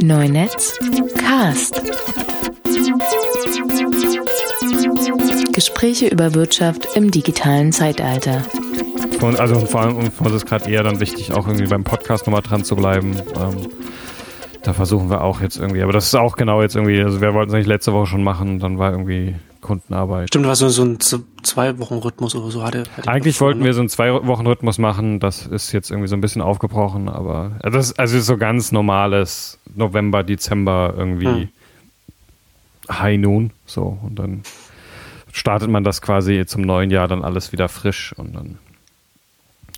Neunetz Cast. Gespräche über Wirtschaft im digitalen Zeitalter. Und also vor allem uns ist gerade eher dann wichtig, auch irgendwie beim Podcast nochmal dran zu bleiben. Ähm, da versuchen wir auch jetzt irgendwie, aber das ist auch genau jetzt irgendwie, also wir wollten es eigentlich letzte Woche schon machen, dann war irgendwie Kundenarbeit. Stimmt, war so, so ein Zwei-Wochen-Rhythmus oder so hatte. hatte Eigentlich wollten wir so einen Zwei-Wochen-Rhythmus machen, das ist jetzt irgendwie so ein bisschen aufgebrochen, aber also das ist also so ganz normales November, Dezember irgendwie hm. High Noon, so und dann startet man das quasi zum neuen Jahr dann alles wieder frisch und dann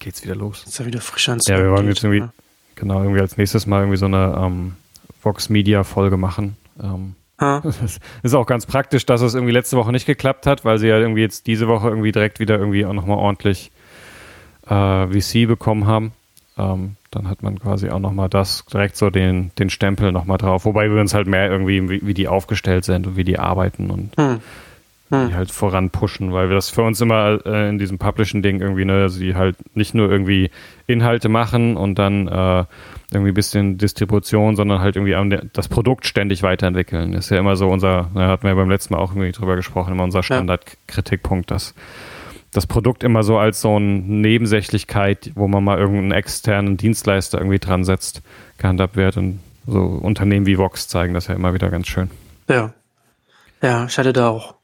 geht's wieder los. Ist ja wieder frisch ans Ja, wir wollen jetzt irgendwie, ja. Genau, irgendwie als nächstes Mal irgendwie so eine ähm, Vox Media Folge machen. Ähm, das ist auch ganz praktisch, dass es irgendwie letzte Woche nicht geklappt hat, weil sie ja irgendwie jetzt diese Woche irgendwie direkt wieder irgendwie auch nochmal ordentlich äh, VC bekommen haben. Ähm, dann hat man quasi auch nochmal das, direkt so den, den Stempel nochmal drauf. Wobei wir uns halt mehr irgendwie, wie, wie die aufgestellt sind und wie die arbeiten und hm. Hm. die halt voran pushen, weil wir das für uns immer äh, in diesem Publishing-Ding irgendwie, ne, die halt nicht nur irgendwie Inhalte machen und dann äh, irgendwie ein bisschen Distribution, sondern halt irgendwie das Produkt ständig weiterentwickeln. Ist ja immer so unser, da hatten wir ja beim letzten Mal auch irgendwie drüber gesprochen, immer unser Standardkritikpunkt, dass das Produkt immer so als so eine Nebensächlichkeit, wo man mal irgendeinen externen Dienstleister irgendwie dran setzt, gehandhabt wird und so Unternehmen wie Vox zeigen das ja immer wieder ganz schön. Ja. Ja, ich hatte da auch,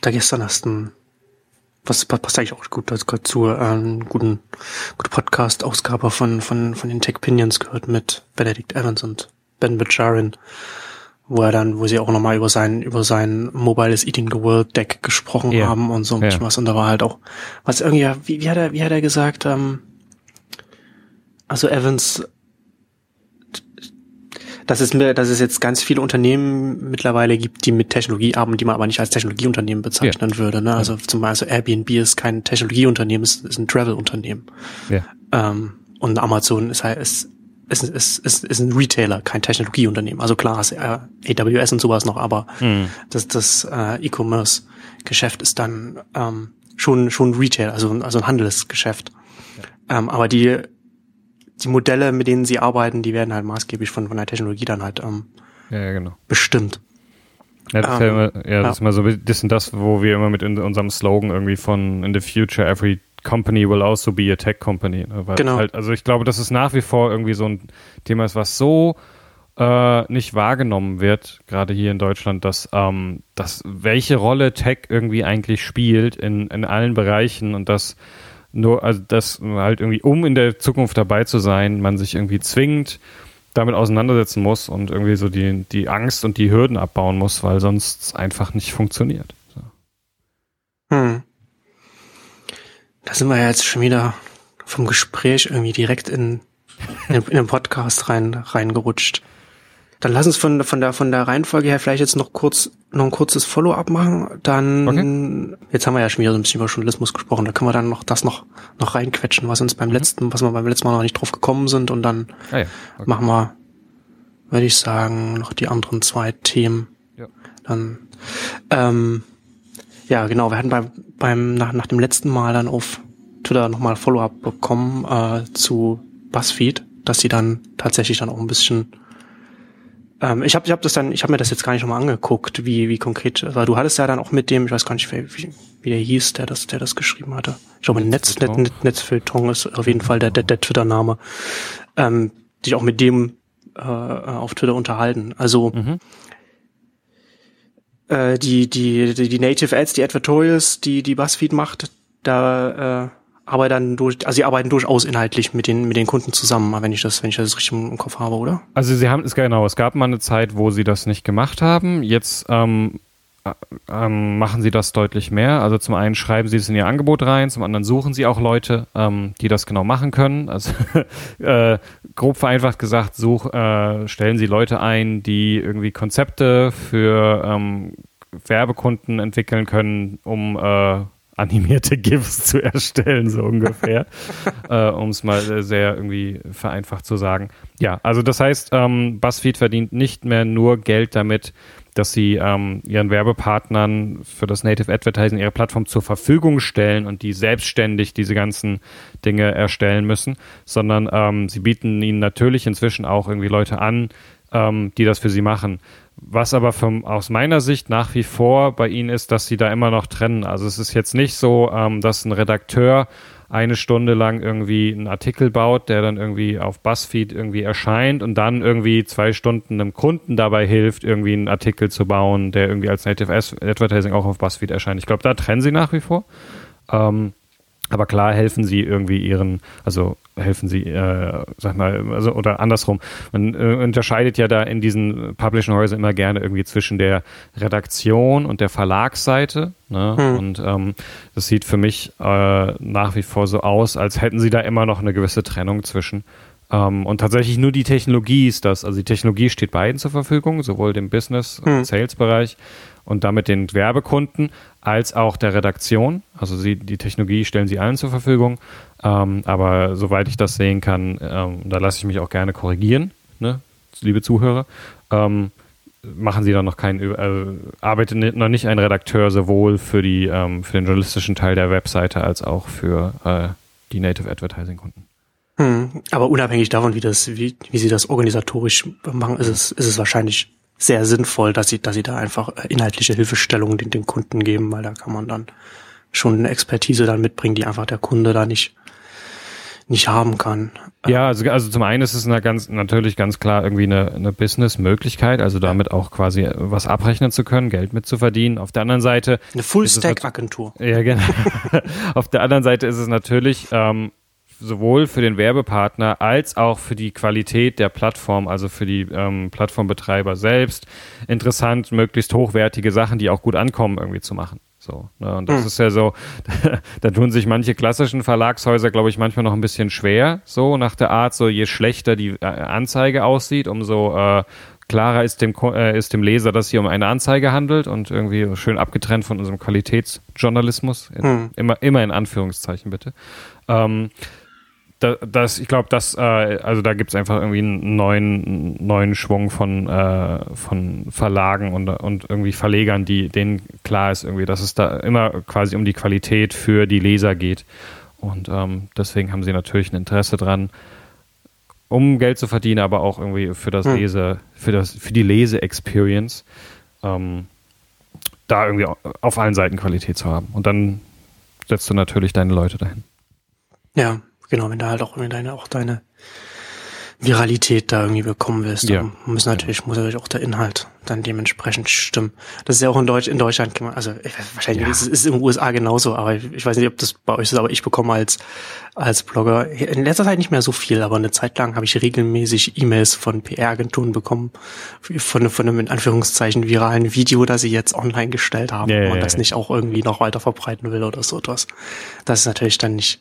da gestern erst ein was passt eigentlich auch gut dazu, einen guten, gute Podcast-Ausgabe von, von, von den Tech Pinions gehört mit Benedict Evans und Ben Bajarin, wo er dann, wo sie auch nochmal über sein, über sein Mobiles Eating the World Deck gesprochen yeah. haben und so ein bisschen yeah. was. Und da war halt auch, was irgendwie, wie, wie hat er, wie hat er gesagt, ähm, also Evans dass es, dass es jetzt ganz viele Unternehmen mittlerweile gibt, die mit Technologie arbeiten, die man aber nicht als Technologieunternehmen bezeichnen ja. würde. Ne? Also zum Beispiel Airbnb ist kein Technologieunternehmen, es ist ein Travel-Unternehmen. Ja. Ähm, und Amazon ist halt ist, ist, ist, ist, ist ein Retailer, kein Technologieunternehmen. Also klar, ist äh, AWS und sowas noch, aber mhm. das, das äh, E-Commerce-Geschäft ist dann ähm, schon schon Retail, also, also ein Handelsgeschäft. Ja. Ähm, aber die die Modelle, mit denen sie arbeiten, die werden halt maßgeblich von, von der Technologie dann halt ähm, ja, genau. bestimmt. Ja, das, ähm, ist ja, immer, ja, das ist mal so ein bisschen das, wo wir immer mit in unserem Slogan irgendwie von In the future every company will also be a tech company. Ne? Genau. Halt, also ich glaube, dass es nach wie vor irgendwie so ein Thema ist, was so äh, nicht wahrgenommen wird, gerade hier in Deutschland, dass, ähm, dass welche Rolle Tech irgendwie eigentlich spielt in, in allen Bereichen und dass nur, also das halt irgendwie, um in der Zukunft dabei zu sein, man sich irgendwie zwingend damit auseinandersetzen muss und irgendwie so die, die Angst und die Hürden abbauen muss, weil sonst einfach nicht funktioniert. So. Hm. Da sind wir ja jetzt schon wieder vom Gespräch irgendwie direkt in, in, in den Podcast rein, reingerutscht. Dann lass uns von, von, der, von der Reihenfolge her vielleicht jetzt noch kurz noch ein kurzes Follow-up machen. Dann okay. jetzt haben wir ja schon wieder so ein bisschen über Journalismus gesprochen. Da können wir dann noch das noch noch reinquetschen, was uns beim mhm. letzten, was wir beim letzten Mal noch nicht drauf gekommen sind. Und dann ah ja. okay. machen wir, würde ich sagen, noch die anderen zwei Themen. Ja. Dann ähm, ja, genau. Wir hatten beim, beim nach, nach dem letzten Mal dann auf Twitter nochmal Follow-up bekommen äh, zu BuzzFeed, dass sie dann tatsächlich dann auch ein bisschen ähm, ich habe ich hab das dann, ich habe mir das jetzt gar nicht nochmal angeguckt, wie wie konkret, weil du hattest ja dann auch mit dem, ich weiß gar nicht, wie, wie der hieß, der das, der das geschrieben hatte. Ich glaube, Netz, Netz, Netz, Netzfilterung ist auf jeden Fall der, der, der Twitter-Name. Ähm, dich auch mit dem äh, auf Twitter unterhalten. Also mhm. äh, die, die, die, die Native Ads, die Advertorials, die die BuzzFeed macht, da äh, dann durch, also sie arbeiten durchaus inhaltlich mit den, mit den Kunden zusammen, wenn ich das, wenn ich das richtig im Kopf habe, oder? Also sie haben es genau, es gab mal eine Zeit, wo sie das nicht gemacht haben. Jetzt ähm, äh, ähm, machen sie das deutlich mehr. Also zum einen schreiben sie es in ihr Angebot rein, zum anderen suchen sie auch Leute, ähm, die das genau machen können. Also äh, grob vereinfacht gesagt, such, äh, stellen sie Leute ein, die irgendwie Konzepte für ähm, Werbekunden entwickeln können, um äh, animierte GIFs zu erstellen, so ungefähr, äh, um es mal sehr irgendwie vereinfacht zu sagen. Ja, also das heißt, ähm, BuzzFeed verdient nicht mehr nur Geld damit, dass sie ähm, ihren Werbepartnern für das Native Advertising ihre Plattform zur Verfügung stellen und die selbstständig diese ganzen Dinge erstellen müssen, sondern ähm, sie bieten ihnen natürlich inzwischen auch irgendwie Leute an, ähm, die das für sie machen. Was aber vom, aus meiner Sicht nach wie vor bei ihnen ist, dass sie da immer noch trennen. Also es ist jetzt nicht so, ähm, dass ein Redakteur eine Stunde lang irgendwie einen Artikel baut, der dann irgendwie auf BuzzFeed irgendwie erscheint und dann irgendwie zwei Stunden einem Kunden dabei hilft, irgendwie einen Artikel zu bauen, der irgendwie als Native Advertising auch auf BuzzFeed erscheint. Ich glaube, da trennen sie nach wie vor. Ähm, aber klar helfen sie irgendwie ihren, also helfen sie, äh, sag mal, also oder andersrum. Man äh, unterscheidet ja da in diesen Publishing-Häusern immer gerne irgendwie zwischen der Redaktion und der Verlagsseite. Ne? Hm. Und ähm, das sieht für mich äh, nach wie vor so aus, als hätten sie da immer noch eine gewisse Trennung zwischen. Ähm, und tatsächlich nur die Technologie ist das. Also die Technologie steht beiden zur Verfügung, sowohl dem Business- und hm. Sales-Bereich und damit den Werbekunden als auch der Redaktion. Also sie, die Technologie stellen sie allen zur Verfügung. Ähm, aber soweit ich das sehen kann, ähm, da lasse ich mich auch gerne korrigieren, ne, liebe Zuhörer. Ähm, machen sie dann noch keinen, äh, arbeitet noch nicht ein Redakteur sowohl für die, ähm, für den journalistischen Teil der Webseite als auch für äh, die Native Advertising Kunden. Hm, aber unabhängig davon, wie das, wie, wie sie das organisatorisch machen, ist es, ist es wahrscheinlich sehr sinnvoll, dass sie, dass sie da einfach äh, inhaltliche Hilfestellungen den, den Kunden geben, weil da kann man dann schon eine Expertise dann mitbringen, die einfach der Kunde da nicht nicht haben kann. Ja, also, also zum einen ist es eine ganz, natürlich ganz klar irgendwie eine, eine Business-Möglichkeit, also damit auch quasi was abrechnen zu können, Geld mitzuverdienen. Auf der anderen Seite. Eine Full-Stack-Agentur. Ja, genau. Auf der anderen Seite ist es natürlich ähm, sowohl für den Werbepartner als auch für die Qualität der Plattform, also für die ähm, Plattformbetreiber selbst, interessant, möglichst hochwertige Sachen, die auch gut ankommen, irgendwie zu machen. So, ne? Und das hm. ist ja so, da tun sich manche klassischen Verlagshäuser, glaube ich, manchmal noch ein bisschen schwer, so nach der Art, so je schlechter die äh, Anzeige aussieht, umso äh, klarer ist dem, äh, ist dem Leser, dass hier um eine Anzeige handelt und irgendwie schön abgetrennt von unserem Qualitätsjournalismus. In, hm. immer, immer in Anführungszeichen bitte. Ähm, da, das, ich glaube, das, äh, also da gibt es einfach irgendwie einen neuen, neuen Schwung von, äh, von Verlagen und, und irgendwie Verlegern, die denen klar ist irgendwie, dass es da immer quasi um die Qualität für die Leser geht. Und ähm, deswegen haben sie natürlich ein Interesse dran, um Geld zu verdienen, aber auch irgendwie für das hm. Lese, für das, für die Lese-Experience, ähm, da irgendwie auf allen Seiten Qualität zu haben. Und dann setzt du natürlich deine Leute dahin. Ja, Genau, wenn du halt auch, wenn deine, auch deine Viralität da irgendwie bekommen willst, ja. muss natürlich, muss natürlich auch der Inhalt dann dementsprechend stimmen. Das ist ja auch in Deutsch, in Deutschland, also wahrscheinlich ja. ist es in den USA genauso, aber ich weiß nicht, ob das bei euch ist, aber ich bekomme als, als Blogger in letzter Zeit nicht mehr so viel, aber eine Zeit lang habe ich regelmäßig E-Mails von PR-Agenturen bekommen, von, von einem in Anführungszeichen viralen Video, das sie jetzt online gestellt haben ja, und das nicht auch irgendwie noch weiter verbreiten will oder so etwas. Das ist natürlich dann nicht,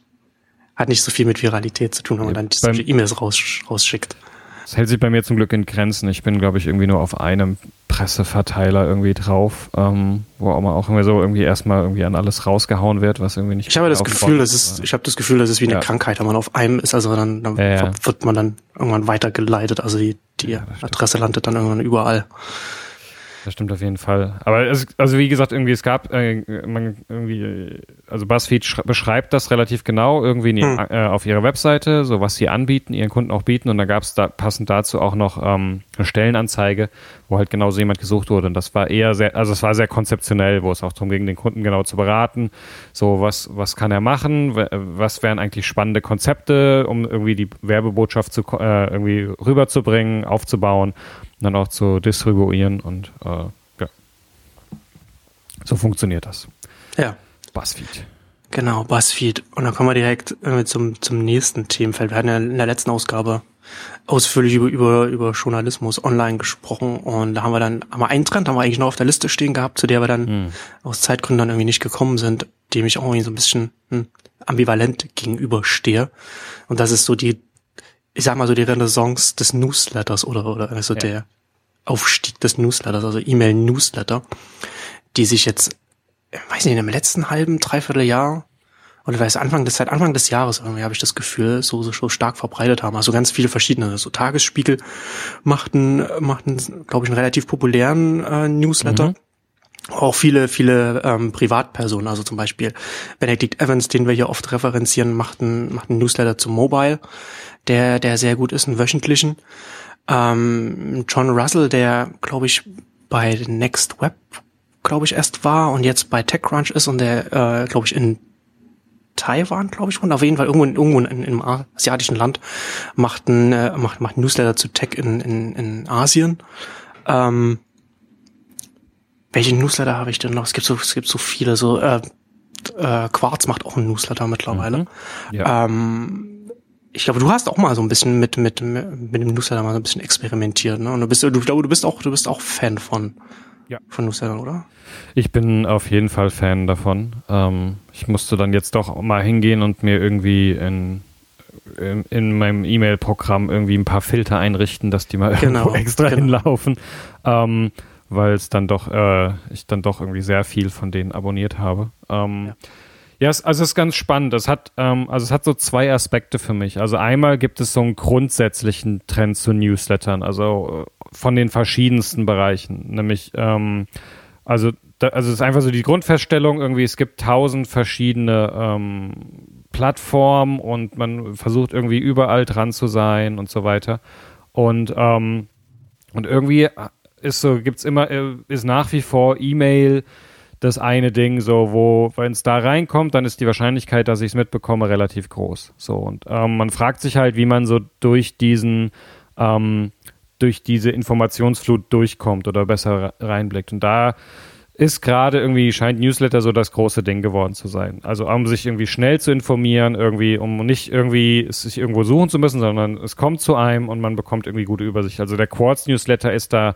hat nicht so viel mit Viralität zu tun, wenn man dann solche E-Mails raus, rausschickt. Das hält sich bei mir zum Glück in Grenzen. Ich bin, glaube ich, irgendwie nur auf einem Presseverteiler irgendwie drauf, ähm, wo auch mal auch irgendwie so irgendwie erstmal irgendwie an alles rausgehauen wird, was irgendwie nicht. Ich habe das Gefühl, das ist, ich habe das Gefühl, das ist wie eine ja. Krankheit, wenn man auf einem ist, also dann, dann ja, wird man dann irgendwann weitergeleitet. Also die, die Adresse landet dann irgendwann überall. Das stimmt auf jeden Fall. Aber es, also wie gesagt, irgendwie es gab äh, man irgendwie, also BuzzFeed beschreibt das relativ genau irgendwie die, hm. äh, auf ihrer Webseite, so was sie anbieten, ihren Kunden auch bieten. Und da gab es da passend dazu auch noch ähm, eine Stellenanzeige, wo halt genau so jemand gesucht wurde. Und das war eher sehr, also es war sehr konzeptionell, wo es auch darum ging, den Kunden genau zu beraten. So was was kann er machen? Was wären eigentlich spannende Konzepte, um irgendwie die Werbebotschaft zu äh, irgendwie rüberzubringen, aufzubauen dann auch zu distribuieren und äh, ja. So funktioniert das. Ja. Buzzfeed. Genau, Buzzfeed. Und dann kommen wir direkt äh, zum, zum nächsten Themenfeld. Wir hatten ja in der letzten Ausgabe ausführlich über, über, über Journalismus online gesprochen und da haben wir dann, haben wir einen Trend, haben wir eigentlich noch auf der Liste stehen gehabt, zu der wir dann hm. aus Zeitgründen dann irgendwie nicht gekommen sind, dem ich auch irgendwie so ein bisschen hm, ambivalent gegenüberstehe. Und das ist so die ich sag mal so die Renaissance des Newsletters oder, oder also ja. der Aufstieg des Newsletters, also E-Mail-Newsletter, die sich jetzt, weiß nicht, in dem letzten halben, dreiviertel Jahr oder weiß Anfang des seit Anfang des Jahres irgendwie habe ich das Gefühl, so, so, so stark verbreitet haben. Also ganz viele verschiedene. So Tagesspiegel machten, machten, glaube ich, einen relativ populären äh, Newsletter. Mhm. Auch viele, viele ähm, Privatpersonen, also zum Beispiel Benedict Evans, den wir hier oft referenzieren, macht einen, macht einen Newsletter zum Mobile, der, der sehr gut ist, einen wöchentlichen. Ähm, John Russell, der, glaube ich, bei Next Web, glaube ich, erst war und jetzt bei TechCrunch ist und der, äh, glaube ich, in Taiwan, glaube ich, und auf jeden Fall irgendwo, in, irgendwo in, in einem asiatischen Land macht ein, äh, macht, macht ein Newsletter zu Tech in, in, in Asien. Ähm, welche Newsletter habe ich denn noch? Es gibt so, es gibt so viele, so äh, äh, Quarz macht auch einen Newsletter mittlerweile. Mhm. Ja. Ähm, ich glaube, du hast auch mal so ein bisschen mit mit mit dem Newsletter mal so ein bisschen experimentiert, ne? Und du bist du, du bist auch du bist auch Fan von ja. von Newslettern, oder? Ich bin auf jeden Fall Fan davon. Ähm, ich musste dann jetzt doch mal hingehen und mir irgendwie in in, in meinem E-Mail-Programm irgendwie ein paar Filter einrichten, dass die mal genau, irgendwo extra genau. hinlaufen. Ähm, weil es dann doch, äh, ich dann doch irgendwie sehr viel von denen abonniert habe. Ähm, ja. Ja, es, also es ist ganz spannend. Es hat, ähm, also es hat so zwei Aspekte für mich. Also einmal gibt es so einen grundsätzlichen Trend zu Newslettern, also äh, von den verschiedensten Bereichen. Nämlich, ähm, also, da, also es ist einfach so die Grundfeststellung irgendwie, es gibt tausend verschiedene ähm, Plattformen und man versucht irgendwie überall dran zu sein und so weiter. Und, ähm, und irgendwie ist so, gibt's immer, äh, ist nach wie vor E-Mail das eine Ding, so, wo, wenn es da reinkommt, dann ist die Wahrscheinlichkeit, dass ich es mitbekomme, relativ groß. So, und ähm, man fragt sich halt, wie man so durch diesen, ähm, durch diese Informationsflut durchkommt oder besser reinblickt. Und da ist gerade irgendwie, scheint Newsletter so das große Ding geworden zu sein. Also um sich irgendwie schnell zu informieren, irgendwie, um nicht irgendwie sich irgendwo suchen zu müssen, sondern es kommt zu einem und man bekommt irgendwie gute Übersicht. Also der Quartz Newsletter ist da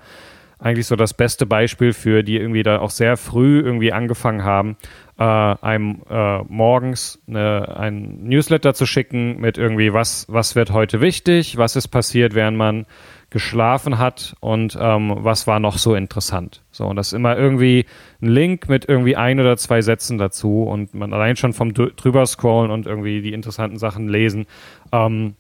eigentlich so das beste Beispiel für, die irgendwie da auch sehr früh irgendwie angefangen haben, äh, einem äh, morgens eine, ein Newsletter zu schicken mit irgendwie, was, was wird heute wichtig, was ist passiert, während man geschlafen hat und ähm, was war noch so interessant. So, und das ist immer irgendwie ein Link mit irgendwie ein oder zwei Sätzen dazu und man allein schon vom drüber scrollen und irgendwie die interessanten Sachen lesen, ähm,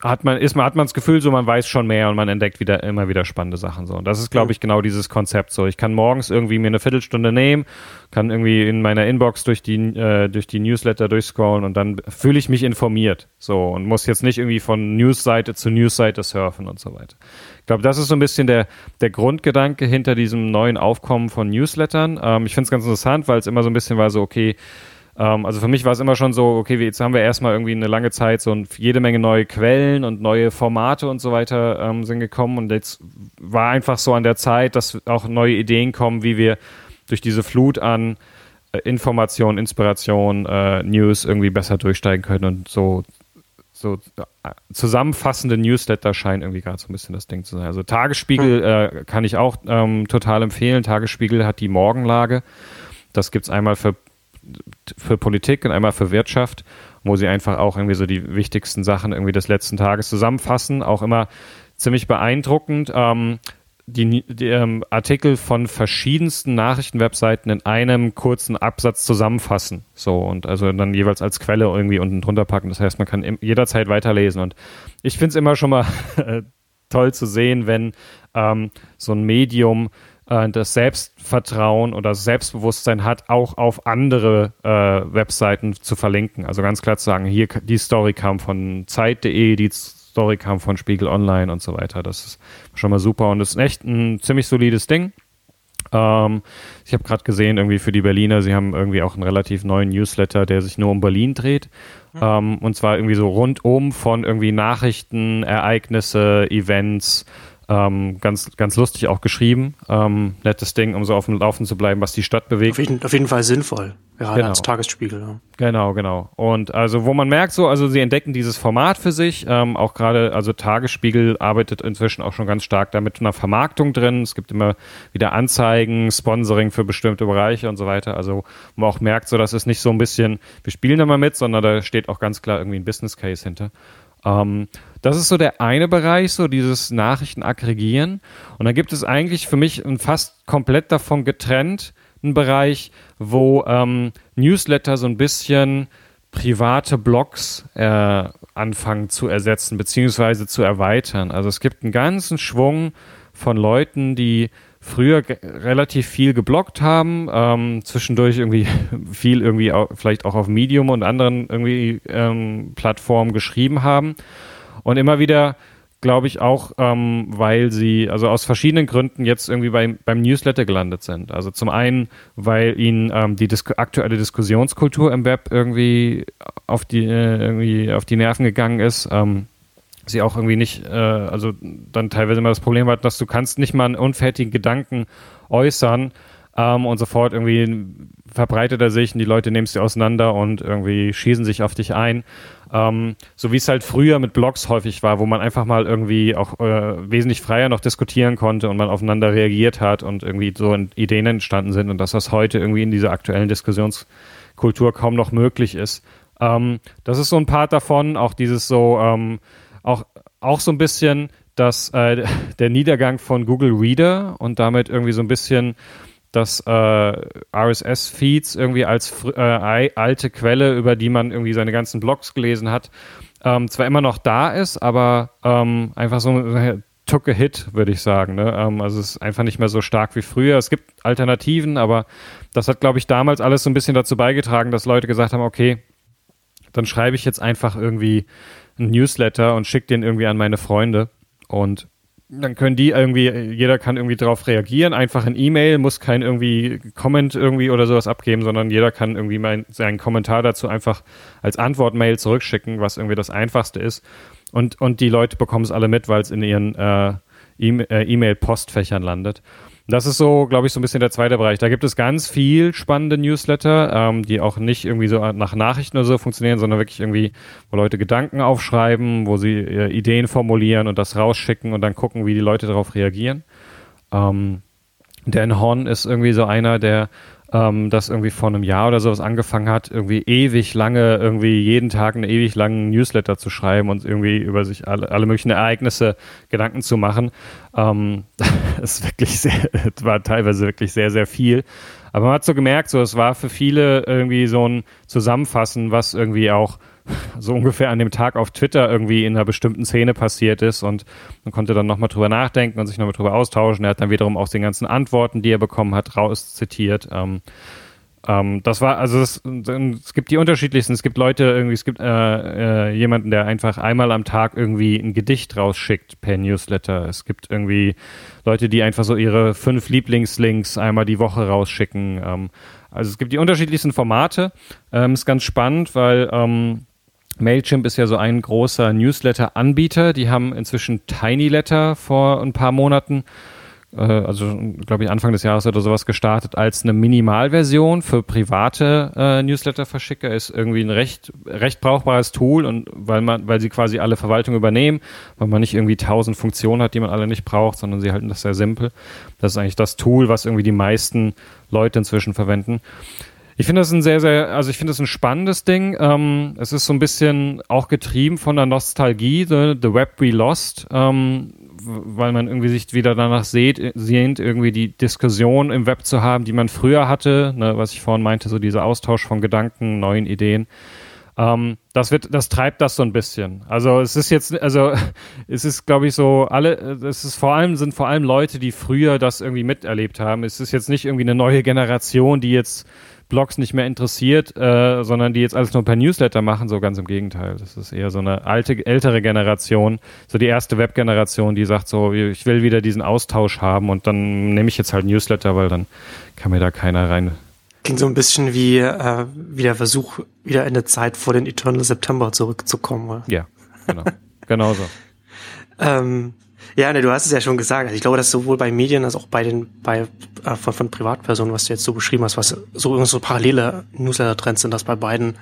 hat man, ist man, hat man das Gefühl, so man weiß schon mehr und man entdeckt wieder immer wieder spannende Sachen. So. Und das ist, glaube ich, genau dieses Konzept. So, ich kann morgens irgendwie mir eine Viertelstunde nehmen, kann irgendwie in meiner Inbox durch die, äh, durch die Newsletter durchscrollen und dann fühle ich mich informiert. So und muss jetzt nicht irgendwie von Newsseite zu Newsseite surfen und so weiter. Ich glaube, das ist so ein bisschen der, der Grundgedanke hinter diesem neuen Aufkommen von Newslettern. Ähm, ich finde es ganz interessant, weil es immer so ein bisschen war so, okay, ähm, also für mich war es immer schon so, okay, jetzt haben wir erstmal irgendwie eine lange Zeit so jede Menge neue Quellen und neue Formate und so weiter ähm, sind gekommen und jetzt war einfach so an der Zeit, dass auch neue Ideen kommen, wie wir durch diese Flut an äh, Information, Inspiration, äh, News irgendwie besser durchsteigen können und so so äh, zusammenfassende Newsletter scheinen irgendwie gerade so ein bisschen das Ding zu sein. Also Tagesspiegel hm. äh, kann ich auch ähm, total empfehlen. Tagesspiegel hat die Morgenlage. Das gibt's einmal für für Politik und einmal für Wirtschaft, wo sie einfach auch irgendwie so die wichtigsten Sachen irgendwie des letzten Tages zusammenfassen. Auch immer ziemlich beeindruckend. Ähm, die, die ähm, Artikel von verschiedensten Nachrichtenwebseiten in einem kurzen Absatz zusammenfassen. So und also dann jeweils als Quelle irgendwie unten drunter packen. Das heißt, man kann im, jederzeit weiterlesen. Und ich finde es immer schon mal toll zu sehen, wenn ähm, so ein Medium äh, das Selbstvertrauen oder Selbstbewusstsein hat, auch auf andere äh, Webseiten zu verlinken. Also ganz klar zu sagen, hier die Story kam von Zeit.de, die Story kam von Spiegel Online und so weiter. Das ist schon mal super und ist echt ein ziemlich solides Ding. Ähm, ich habe gerade gesehen, irgendwie für die Berliner, sie haben irgendwie auch einen relativ neuen Newsletter, der sich nur um Berlin dreht. Mhm. Ähm, und zwar irgendwie so rundum von irgendwie Nachrichten, Ereignisse, Events, ähm, ganz, ganz lustig auch geschrieben. Ähm, nettes Ding, um so auf dem Laufen zu bleiben, was die Stadt bewegt. Auf jeden, auf jeden Fall sinnvoll. Gerade genau. als Tagesspiegel. Ja. Genau, genau. Und also, wo man merkt so, also sie entdecken dieses Format für sich. Ähm, auch gerade, also Tagesspiegel arbeitet inzwischen auch schon ganz stark damit einer Vermarktung drin. Es gibt immer wieder Anzeigen, Sponsoring für bestimmte Bereiche und so weiter. Also, wo man auch merkt, so, das ist nicht so ein bisschen, wir spielen da mal mit, sondern da steht auch ganz klar irgendwie ein Business Case hinter. Ähm, das ist so der eine Bereich, so dieses Nachrichten aggregieren. Und dann gibt es eigentlich für mich fast komplett davon getrennt ein Bereich, wo ähm, Newsletter so ein bisschen private Blogs äh, anfangen zu ersetzen beziehungsweise zu erweitern. Also es gibt einen ganzen Schwung von Leuten, die früher relativ viel geblockt haben, ähm, zwischendurch irgendwie viel irgendwie auch, vielleicht auch auf Medium und anderen irgendwie ähm, Plattformen geschrieben haben und immer wieder glaube ich auch, ähm, weil sie, also aus verschiedenen Gründen jetzt irgendwie beim, beim Newsletter gelandet sind. Also zum einen, weil ihnen ähm, die Dis aktuelle Diskussionskultur im Web irgendwie auf die, äh, irgendwie auf die Nerven gegangen ist. Ähm, sie auch irgendwie nicht, äh, also dann teilweise immer das Problem hat, dass du kannst nicht mal einen unfertigen Gedanken äußern ähm, und sofort irgendwie verbreitet er sich und die Leute nehmen sie auseinander und irgendwie schießen sich auf dich ein. Ähm, so wie es halt früher mit Blogs häufig war, wo man einfach mal irgendwie auch äh, wesentlich freier noch diskutieren konnte und man aufeinander reagiert hat und irgendwie so Ideen entstanden sind und dass das heute irgendwie in dieser aktuellen Diskussionskultur kaum noch möglich ist. Ähm, das ist so ein Part davon, auch dieses so, ähm, auch, auch so ein bisschen, dass äh, der Niedergang von Google Reader und damit irgendwie so ein bisschen dass äh, RSS-Feeds irgendwie als äh, alte Quelle, über die man irgendwie seine ganzen Blogs gelesen hat, ähm, zwar immer noch da ist, aber ähm, einfach so äh, took a hit, würde ich sagen. Ne? Ähm, also es ist einfach nicht mehr so stark wie früher. Es gibt Alternativen, aber das hat, glaube ich, damals alles so ein bisschen dazu beigetragen, dass Leute gesagt haben, okay, dann schreibe ich jetzt einfach irgendwie ein Newsletter und schicke den irgendwie an meine Freunde. Und dann können die irgendwie, jeder kann irgendwie darauf reagieren, einfach ein E-Mail, muss kein irgendwie Comment irgendwie oder sowas abgeben, sondern jeder kann irgendwie mein, seinen Kommentar dazu einfach als Antwort-Mail zurückschicken, was irgendwie das Einfachste ist. Und, und die Leute bekommen es alle mit, weil es in ihren äh, äh E-Mail-Postfächern landet. Das ist so, glaube ich, so ein bisschen der zweite Bereich. Da gibt es ganz viel spannende Newsletter, ähm, die auch nicht irgendwie so nach Nachrichten oder so funktionieren, sondern wirklich irgendwie, wo Leute Gedanken aufschreiben, wo sie äh, Ideen formulieren und das rausschicken und dann gucken, wie die Leute darauf reagieren. Ähm, Dan Horn ist irgendwie so einer, der ähm, das irgendwie vor einem Jahr oder sowas angefangen hat, irgendwie ewig lange, irgendwie jeden Tag einen ewig langen Newsletter zu schreiben und irgendwie über sich alle, alle möglichen Ereignisse Gedanken zu machen. Ähm, das ist wirklich sehr, war teilweise wirklich sehr, sehr viel. Aber man hat so gemerkt, so es war für viele irgendwie so ein Zusammenfassen, was irgendwie auch so ungefähr an dem Tag auf Twitter irgendwie in einer bestimmten Szene passiert ist und man konnte dann nochmal drüber nachdenken und sich nochmal drüber austauschen. Er hat dann wiederum auch den ganzen Antworten, die er bekommen hat, rauszitiert. Ähm, ähm, das war, also es, es, gibt die unterschiedlichsten. Es gibt Leute, irgendwie, es gibt äh, äh, jemanden, der einfach einmal am Tag irgendwie ein Gedicht rausschickt per Newsletter. Es gibt irgendwie Leute, die einfach so ihre fünf Lieblingslinks einmal die Woche rausschicken. Ähm, also es gibt die unterschiedlichsten Formate. Ähm, ist ganz spannend, weil ähm, Mailchimp ist ja so ein großer Newsletter-Anbieter. Die haben inzwischen TinyLetter vor ein paar Monaten, äh, also glaube ich Anfang des Jahres oder sowas gestartet als eine Minimalversion für private äh, Newsletter-Verschicker. Ist irgendwie ein recht recht brauchbares Tool und weil man, weil sie quasi alle Verwaltung übernehmen, weil man nicht irgendwie tausend Funktionen hat, die man alle nicht braucht, sondern sie halten das sehr simpel. Das ist eigentlich das Tool, was irgendwie die meisten Leute inzwischen verwenden. Ich finde das ein sehr, sehr, also ich finde das ein spannendes Ding. Ähm, es ist so ein bisschen auch getrieben von der Nostalgie, The, the Web We Lost, ähm, weil man irgendwie sich wieder danach sehnt, sehnt, irgendwie die Diskussion im Web zu haben, die man früher hatte, ne, was ich vorhin meinte, so dieser Austausch von Gedanken, neuen Ideen. Ähm, das wird, das treibt das so ein bisschen. Also es ist jetzt, also es ist, glaube ich, so alle, es ist vor allem sind vor allem Leute, die früher das irgendwie miterlebt haben. Es ist jetzt nicht irgendwie eine neue Generation, die jetzt Blogs nicht mehr interessiert, äh, sondern die jetzt alles nur per Newsletter machen, so ganz im Gegenteil. Das ist eher so eine alte, ältere Generation, so die erste Webgeneration, die sagt so, ich will wieder diesen Austausch haben und dann nehme ich jetzt halt Newsletter, weil dann kann mir da keiner rein. Klingt so ein bisschen wie, äh, wie der Versuch, wieder in der Zeit vor den Eternal September zurückzukommen. Oder? Ja, genau. genau so. ähm, ja, ne, du hast es ja schon gesagt. Also ich glaube, dass sowohl bei Medien als auch bei den bei äh, von, von Privatpersonen, was du jetzt so beschrieben hast, was so so parallele Newsletter-Trends sind, dass bei beiden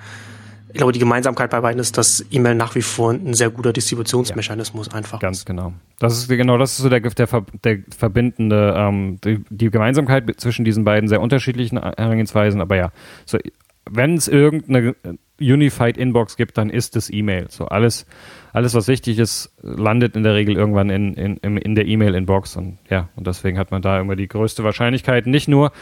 ich glaube, die Gemeinsamkeit bei beiden ist, dass E-Mail nach wie vor ein sehr guter Distributionsmechanismus ja, einfach Ganz ist. genau. Das ist genau, das ist so der, der, der verbindende, ähm, die, die Gemeinsamkeit zwischen diesen beiden sehr unterschiedlichen Herangehensweisen. Aber ja, so wenn es irgendeine Unified Inbox gibt, dann ist es E-Mail. So alles, alles, was wichtig ist, landet in der Regel irgendwann in, in, in der E-Mail-Inbox. Und ja, und deswegen hat man da immer die größte Wahrscheinlichkeit, nicht nur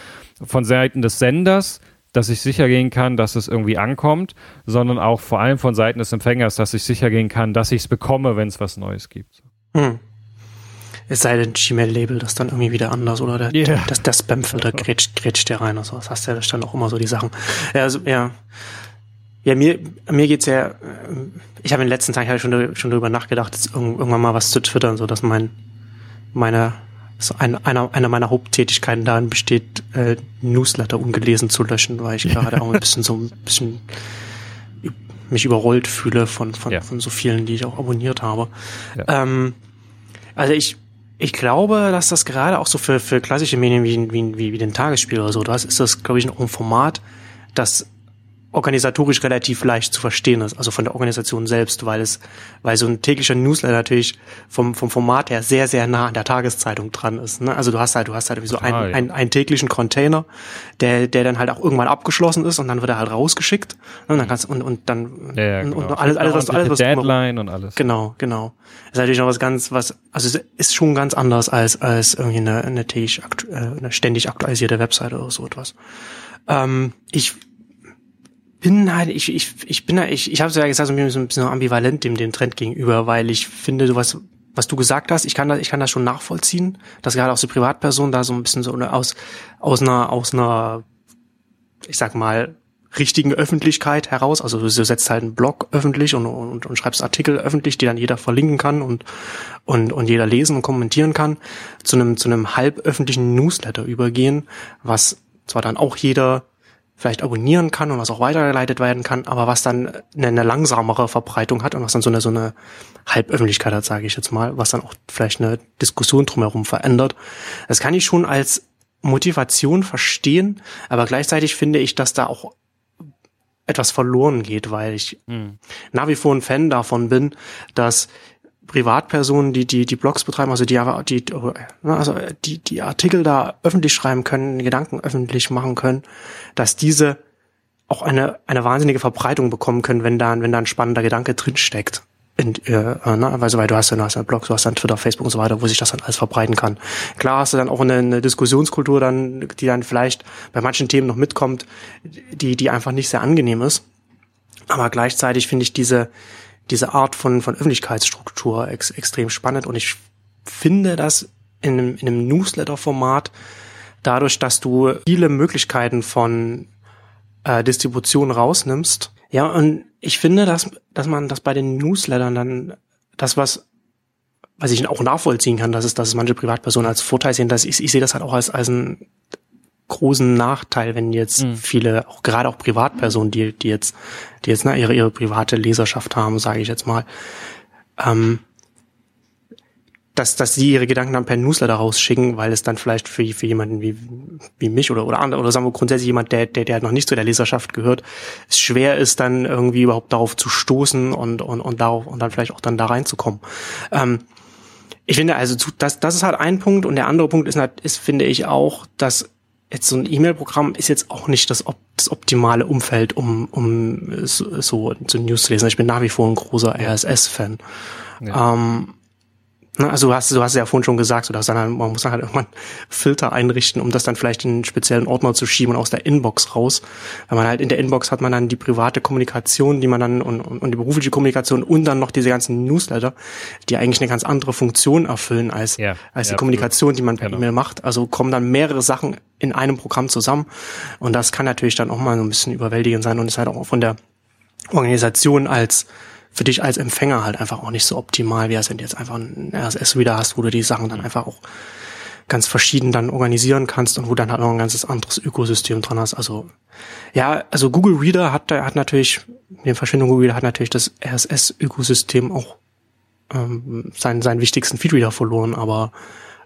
von Seiten des Senders, dass ich sicher gehen kann, dass es irgendwie ankommt, sondern auch vor allem von Seiten des Empfängers, dass ich sicher gehen kann, dass ich es bekomme, wenn es was Neues gibt. Hm. Es sei denn, Gmail-Label das dann irgendwie wieder anders oder der, yeah. das, der Spamfilter grätscht, grätscht der rein oder so. Das hast ja dann auch immer so die Sachen. Ja, also, ja. Ja, mir, mir geht's ja, ich habe in den letzten Tagen halt schon, schon darüber nachgedacht, irgendwann mal was zu twittern, so dass mein, meine, so ein, einer, einer meiner Haupttätigkeiten darin besteht, äh, Newsletter ungelesen zu löschen, weil ich gerade auch ein bisschen so ein bisschen mich überrollt fühle von, von, ja. von so vielen, die ich auch abonniert habe. Ja. Ähm, also ich, ich glaube, dass das gerade auch so für, für klassische Medien wie, wie, wie, wie den Tagesspiel oder so, das ist das, glaube ich, ein Format, das organisatorisch relativ leicht zu verstehen ist, also von der Organisation selbst, weil es, weil so ein täglicher Newsletter natürlich vom, vom Format her sehr, sehr nah an der Tageszeitung dran ist. Ne? Also du hast halt, du hast halt wie so einen, einen, einen täglichen Container, der, der dann halt auch irgendwann abgeschlossen ist und dann wird er halt rausgeschickt. Ne? Und dann kannst und, und dann ja, ja, genau. und alles, alles, was, alles, was Deadline und alles. Genau, genau. Das ist natürlich noch was ganz, was, also es ist schon ganz anders als, als irgendwie eine, eine täglich, äh, eine ständig aktualisierte Webseite oder so etwas. Ähm, ich bin halt, ich, ich, ich bin halt, ich, ich habe es ja gesagt, so ein bisschen ambivalent dem, dem Trend gegenüber, weil ich finde, du was, was du gesagt hast, ich kann das, ich kann das schon nachvollziehen, dass gerade auch so Privatpersonen da so ein bisschen so aus, aus einer, aus einer, ich sag mal, richtigen Öffentlichkeit heraus. Also du setzt halt einen Blog öffentlich und, und, und schreibst Artikel öffentlich, die dann jeder verlinken kann und, und, und jeder lesen und kommentieren kann, zu einem, zu einem halb öffentlichen Newsletter übergehen, was zwar dann auch jeder vielleicht abonnieren kann und was auch weitergeleitet werden kann, aber was dann eine, eine langsamere Verbreitung hat und was dann so eine, so eine Halböffentlichkeit hat, sage ich jetzt mal, was dann auch vielleicht eine Diskussion drumherum verändert. Das kann ich schon als Motivation verstehen, aber gleichzeitig finde ich, dass da auch etwas verloren geht, weil ich mhm. nach wie vor ein Fan davon bin, dass Privatpersonen, die die die Blogs betreiben, also die die also die die Artikel da öffentlich schreiben können, Gedanken öffentlich machen können, dass diese auch eine eine wahnsinnige Verbreitung bekommen können, wenn da wenn da ein spannender Gedanke drin steckt. In, äh, ne? also weil du hast ja hast einen Blog, du hast dann Twitter, Facebook und so weiter, wo sich das dann alles verbreiten kann. Klar hast du dann auch eine, eine Diskussionskultur dann, die dann vielleicht bei manchen Themen noch mitkommt, die die einfach nicht sehr angenehm ist. Aber gleichzeitig finde ich diese diese Art von, von Öffentlichkeitsstruktur ex, extrem spannend und ich finde das in einem, in einem Newsletter-Format dadurch, dass du viele Möglichkeiten von äh, Distribution rausnimmst. Ja, und ich finde, dass, dass man das bei den Newslettern dann, das was, was ich auch nachvollziehen kann, dass es, dass es manche Privatpersonen als Vorteil sehen, dass ich, ich sehe das halt auch als, als ein großen Nachteil, wenn jetzt mhm. viele, auch gerade auch Privatpersonen, die, die jetzt, die jetzt ne, ihre, ihre private Leserschaft haben, sage ich jetzt mal, ähm, dass, dass sie ihre Gedanken dann per Newsletter rausschicken, weil es dann vielleicht für, für jemanden wie, wie mich oder, oder andere, oder sagen wir grundsätzlich jemand, der, der, der noch nicht zu der Leserschaft gehört, es schwer ist, dann irgendwie überhaupt darauf zu stoßen und, und, und darauf, und dann vielleicht auch dann da reinzukommen. Ähm, ich finde also, das, das ist halt ein Punkt und der andere Punkt ist, ist finde ich auch, dass jetzt so ein E-Mail-Programm ist jetzt auch nicht das, das optimale Umfeld, um, um so, so, so News zu lesen. Ich bin nach wie vor ein großer RSS-Fan. Ja. Ähm, also du hast, du hast ja vorhin schon gesagt, du hast dann, man muss dann halt irgendwann Filter einrichten, um das dann vielleicht in einen speziellen Ordner zu schieben und aus der Inbox raus. Weil man halt in der Inbox hat man dann die private Kommunikation, die man dann und, und die berufliche Kommunikation und dann noch diese ganzen Newsletter, die eigentlich eine ganz andere Funktion erfüllen als, ja, als die Kommunikation, die man per genau. E-Mail macht. Also kommen dann mehrere Sachen in einem Programm zusammen. Und das kann natürlich dann auch mal so ein bisschen überwältigend sein und ist halt auch von der Organisation als für dich als Empfänger halt einfach auch nicht so optimal, wie es wenn du jetzt einfach ein RSS wieder hast, wo du die Sachen dann einfach auch ganz verschieden dann organisieren kannst und wo dann halt noch ein ganzes anderes Ökosystem dran hast. Also ja, also Google Reader hat hat natürlich, die Verschwindung Google Reader hat natürlich das RSS-Ökosystem auch ähm, seinen, seinen wichtigsten Feedreader verloren, aber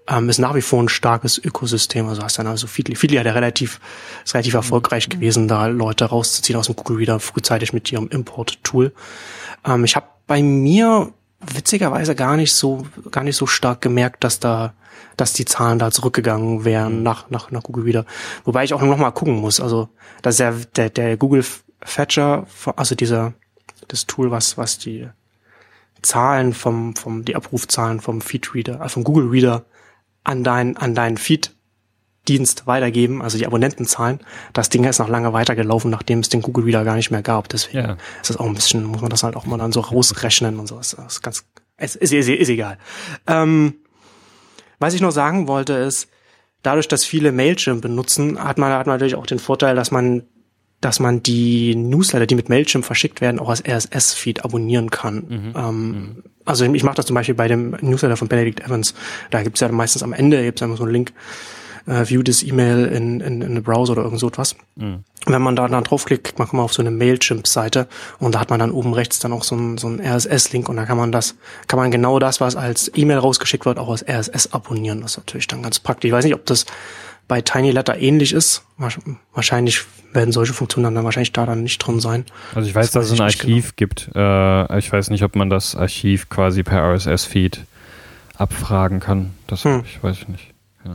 ähm, ist nach wie vor ein starkes Ökosystem. Also hast dann also Feedly. Feedly hat ja relativ, ist relativ erfolgreich gewesen, da Leute rauszuziehen aus dem Google Reader frühzeitig mit ihrem Import-Tool. Ähm, ich habe bei mir witzigerweise gar nicht so gar nicht so stark gemerkt, dass da dass die Zahlen da zurückgegangen wären mhm. nach nach nach Google wieder. Wobei ich auch noch mal gucken muss. Also das ist ja der der Google Fetcher, also dieser, das Tool, was, was die Zahlen vom, vom, die Abrufzahlen vom Feedreader, also vom Google Reader an dein, an deinen Feed Dienst weitergeben, also die Abonnentenzahlen. Das Ding ist noch lange weitergelaufen, nachdem es den Google Reader gar nicht mehr gab. Deswegen ja. ist das auch ein bisschen, muss man das halt auch mal dann so rausrechnen und so. Das ist ganz, ist, ist, ist, ist egal. Ähm, was ich noch sagen wollte ist, dadurch, dass viele Mailchimp benutzen, hat man, hat man natürlich auch den Vorteil, dass man dass man die Newsletter, die mit Mailchimp verschickt werden, auch als RSS-Feed abonnieren kann. Mhm. Ähm, mhm. Also ich mache das zum Beispiel bei dem Newsletter von Benedict Evans. Da gibt's ja meistens am Ende gibt's einfach so einen Link, äh, view this E-Mail in, in, in the Browser oder irgend so etwas. Mhm. Wenn man da dann draufklickt, klickt man mal auf so eine Mailchimp-Seite und da hat man dann oben rechts dann auch so einen so einen RSS-Link und da kann man das, kann man genau das, was als E-Mail rausgeschickt wird, auch als RSS abonnieren. Das ist natürlich dann ganz praktisch. Ich weiß nicht, ob das bei Tiny Letter ähnlich ist. Wahrscheinlich werden solche Funktionen dann wahrscheinlich da dann nicht drin sein. Also ich weiß, das dass es ein Archiv genau. gibt. Äh, ich weiß nicht, ob man das Archiv quasi per RSS-Feed abfragen kann. Das hm. ich, weiß ich nicht. Keine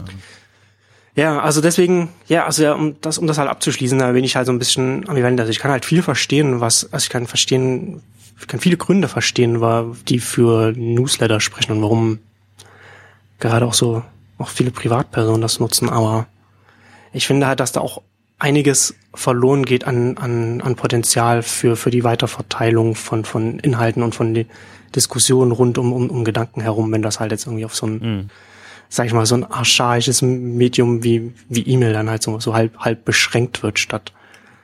Ja, also deswegen, ja, also ja, um das, um das halt abzuschließen, da bin ich halt so ein bisschen ambivalent. Also ich kann halt viel verstehen, was, also ich kann verstehen, ich kann viele Gründe verstehen, die für Newsletter sprechen und warum gerade auch so auch viele Privatpersonen das nutzen, aber ich finde halt, dass da auch einiges verloren geht an, an, an Potenzial für, für die Weiterverteilung von, von Inhalten und von den Diskussionen rund um, um, um Gedanken herum, wenn das halt jetzt irgendwie auf so ein, mhm. sag ich mal, so ein archaisches Medium wie, wie E-Mail dann halt so, so halb, halb beschränkt wird, statt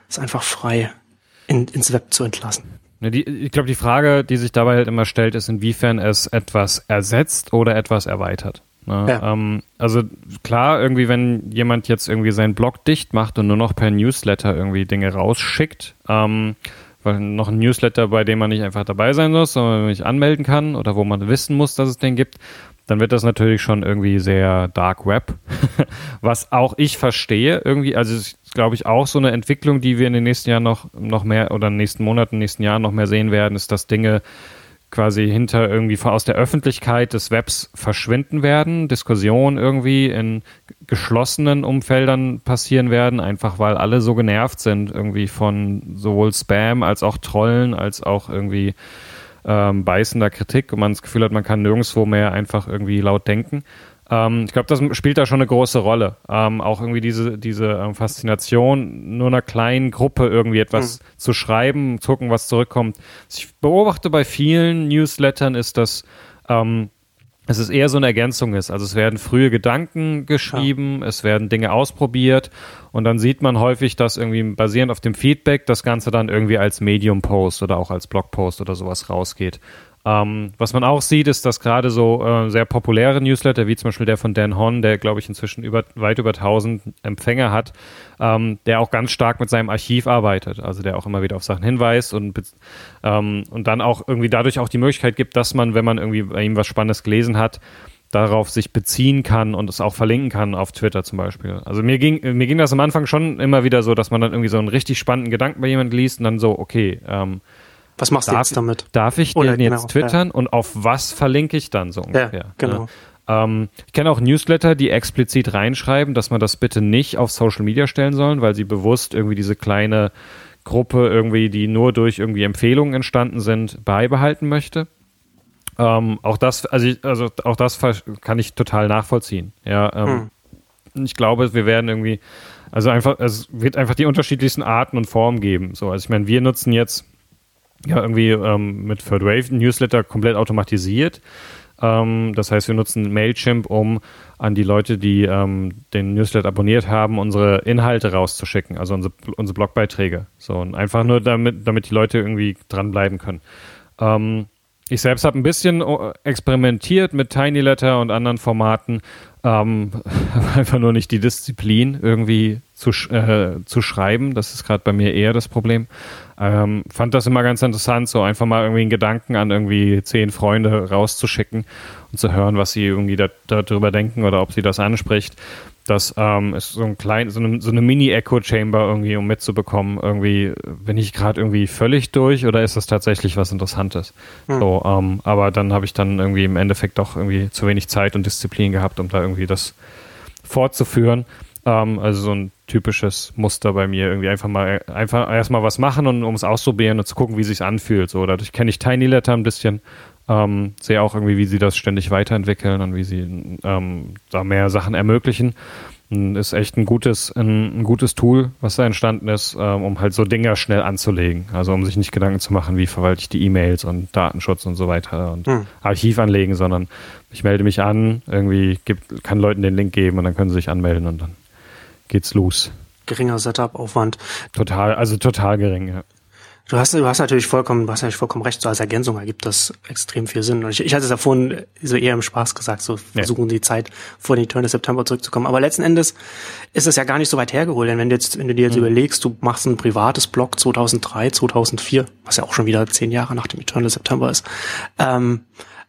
es einfach frei in, ins Web zu entlassen. Die, ich glaube, die Frage, die sich dabei halt immer stellt, ist, inwiefern es etwas ersetzt oder etwas erweitert. Ne? Ja. Ähm, also klar, irgendwie, wenn jemand jetzt irgendwie seinen Blog dicht macht und nur noch per Newsletter irgendwie Dinge rausschickt, ähm, weil noch ein Newsletter, bei dem man nicht einfach dabei sein muss, sondern man sich anmelden kann oder wo man wissen muss, dass es den gibt, dann wird das natürlich schon irgendwie sehr Dark Web, was auch ich verstehe irgendwie. Also ist, glaube ich, auch so eine Entwicklung, die wir in den nächsten Jahren noch, noch mehr oder in den nächsten Monaten, nächsten Jahren noch mehr sehen werden, ist, dass Dinge quasi hinter irgendwie aus der Öffentlichkeit des Webs verschwinden werden, Diskussionen irgendwie in geschlossenen Umfeldern passieren werden, einfach weil alle so genervt sind irgendwie von sowohl Spam als auch Trollen als auch irgendwie ähm, beißender Kritik und man das Gefühl hat, man kann nirgendwo mehr einfach irgendwie laut denken. Ähm, ich glaube, das spielt da schon eine große Rolle. Ähm, auch irgendwie diese, diese ähm, Faszination, nur einer kleinen Gruppe irgendwie etwas mhm. zu schreiben, gucken, was zurückkommt. Was ich beobachte bei vielen Newslettern ist, dass ähm, es ist eher so eine Ergänzung ist. Also es werden frühe Gedanken geschrieben, ja. es werden Dinge ausprobiert und dann sieht man häufig, dass irgendwie basierend auf dem Feedback das Ganze dann irgendwie als Medium-Post oder auch als Blog-Post oder sowas rausgeht. Ähm, was man auch sieht, ist, dass gerade so äh, sehr populäre Newsletter, wie zum Beispiel der von Dan Hon, der glaube ich inzwischen über, weit über 1000 Empfänger hat, ähm, der auch ganz stark mit seinem Archiv arbeitet, also der auch immer wieder auf Sachen hinweist und, ähm, und dann auch irgendwie dadurch auch die Möglichkeit gibt, dass man, wenn man irgendwie bei ihm was Spannendes gelesen hat, darauf sich beziehen kann und es auch verlinken kann auf Twitter zum Beispiel. Also mir ging, mir ging das am Anfang schon immer wieder so, dass man dann irgendwie so einen richtig spannenden Gedanken bei jemandem liest und dann so, okay, ähm, was machst darf, du jetzt damit? Darf ich Oder den jetzt genau, twittern ja. und auf was verlinke ich dann so ungefähr? Ja, genau. Ja. Ähm, ich kenne auch Newsletter, die explizit reinschreiben, dass man das bitte nicht auf Social Media stellen sollen, weil sie bewusst irgendwie diese kleine Gruppe irgendwie, die nur durch irgendwie Empfehlungen entstanden sind, beibehalten möchte. Ähm, auch das, also, ich, also auch das kann ich total nachvollziehen. Ja, ähm, hm. ich glaube, wir werden irgendwie, also einfach, es wird einfach die unterschiedlichsten Arten und Formen geben. So, also ich meine, wir nutzen jetzt ja irgendwie ähm, mit Third Wave Newsletter komplett automatisiert. Ähm, das heißt, wir nutzen Mailchimp, um an die Leute, die ähm, den Newsletter abonniert haben, unsere Inhalte rauszuschicken, also unsere, unsere Blogbeiträge. So und einfach nur damit, damit die Leute irgendwie dranbleiben können. Ähm, ich selbst habe ein bisschen äh, experimentiert mit Tiny Letter und anderen Formaten, ähm, einfach nur nicht die Disziplin irgendwie zu, äh, zu schreiben. Das ist gerade bei mir eher das Problem. Ähm, fand das immer ganz interessant, so einfach mal irgendwie einen Gedanken an irgendwie zehn Freunde rauszuschicken und zu hören, was sie irgendwie da, darüber denken oder ob sie das anspricht. Das ähm, ist so ein klein, so eine, so eine Mini-Echo-Chamber irgendwie, um mitzubekommen, irgendwie, bin ich gerade irgendwie völlig durch oder ist das tatsächlich was Interessantes? Hm. So, ähm, aber dann habe ich dann irgendwie im Endeffekt doch irgendwie zu wenig Zeit und Disziplin gehabt, um da irgendwie das fortzuführen. Ähm, also so ein typisches Muster bei mir. Irgendwie einfach mal, einfach erstmal was machen und um es auszuprobieren und zu gucken, wie sich anfühlt. So, dadurch kenne ich Tiny Letter ein bisschen. Ähm, sehe auch irgendwie, wie sie das ständig weiterentwickeln und wie sie ähm, da mehr Sachen ermöglichen. Ist echt ein gutes, ein, ein, gutes Tool, was da entstanden ist, ähm, um halt so Dinger schnell anzulegen. Also um sich nicht Gedanken zu machen, wie verwalte ich die E-Mails und Datenschutz und so weiter und hm. Archiv anlegen, sondern ich melde mich an, irgendwie gibt, kann Leuten den Link geben und dann können sie sich anmelden und dann geht's los. Geringer Setup-Aufwand. Total, also total gering, ja. Du hast, du hast natürlich vollkommen, du hast natürlich vollkommen recht. So als Ergänzung ergibt das extrem viel Sinn. Und ich, ich hatte es ja vorhin so eher im Spaß gesagt, so versuchen ja. die Zeit vor den Turn des September zurückzukommen. Aber letzten Endes ist es ja gar nicht so weit hergeholt. Denn wenn du jetzt, wenn du dir jetzt mhm. überlegst, du machst ein privates Blog 2003, 2004, was ja auch schon wieder zehn Jahre nach dem Eternal September ist. Ähm,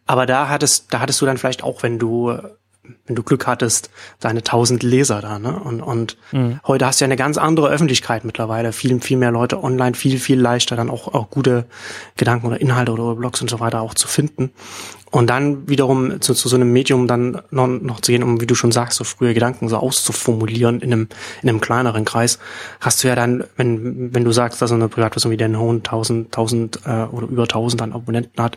aber da hattest, da hattest du dann vielleicht auch, wenn du wenn du Glück hattest, deine tausend Leser da, ne? Und, und mhm. heute hast du ja eine ganz andere Öffentlichkeit mittlerweile. Viel, viel mehr Leute online, viel, viel leichter dann auch, auch gute Gedanken oder Inhalte oder Blogs und so weiter auch zu finden. Und dann wiederum zu, zu so einem Medium dann noch, noch zu gehen, um, wie du schon sagst, so frühe Gedanken so auszuformulieren in einem, in einem kleineren Kreis, hast du ja dann, wenn, wenn du sagst, dass so eine Privatperson wie Dan Hohn tausend, tausend äh, oder über tausend dann Abonnenten hat,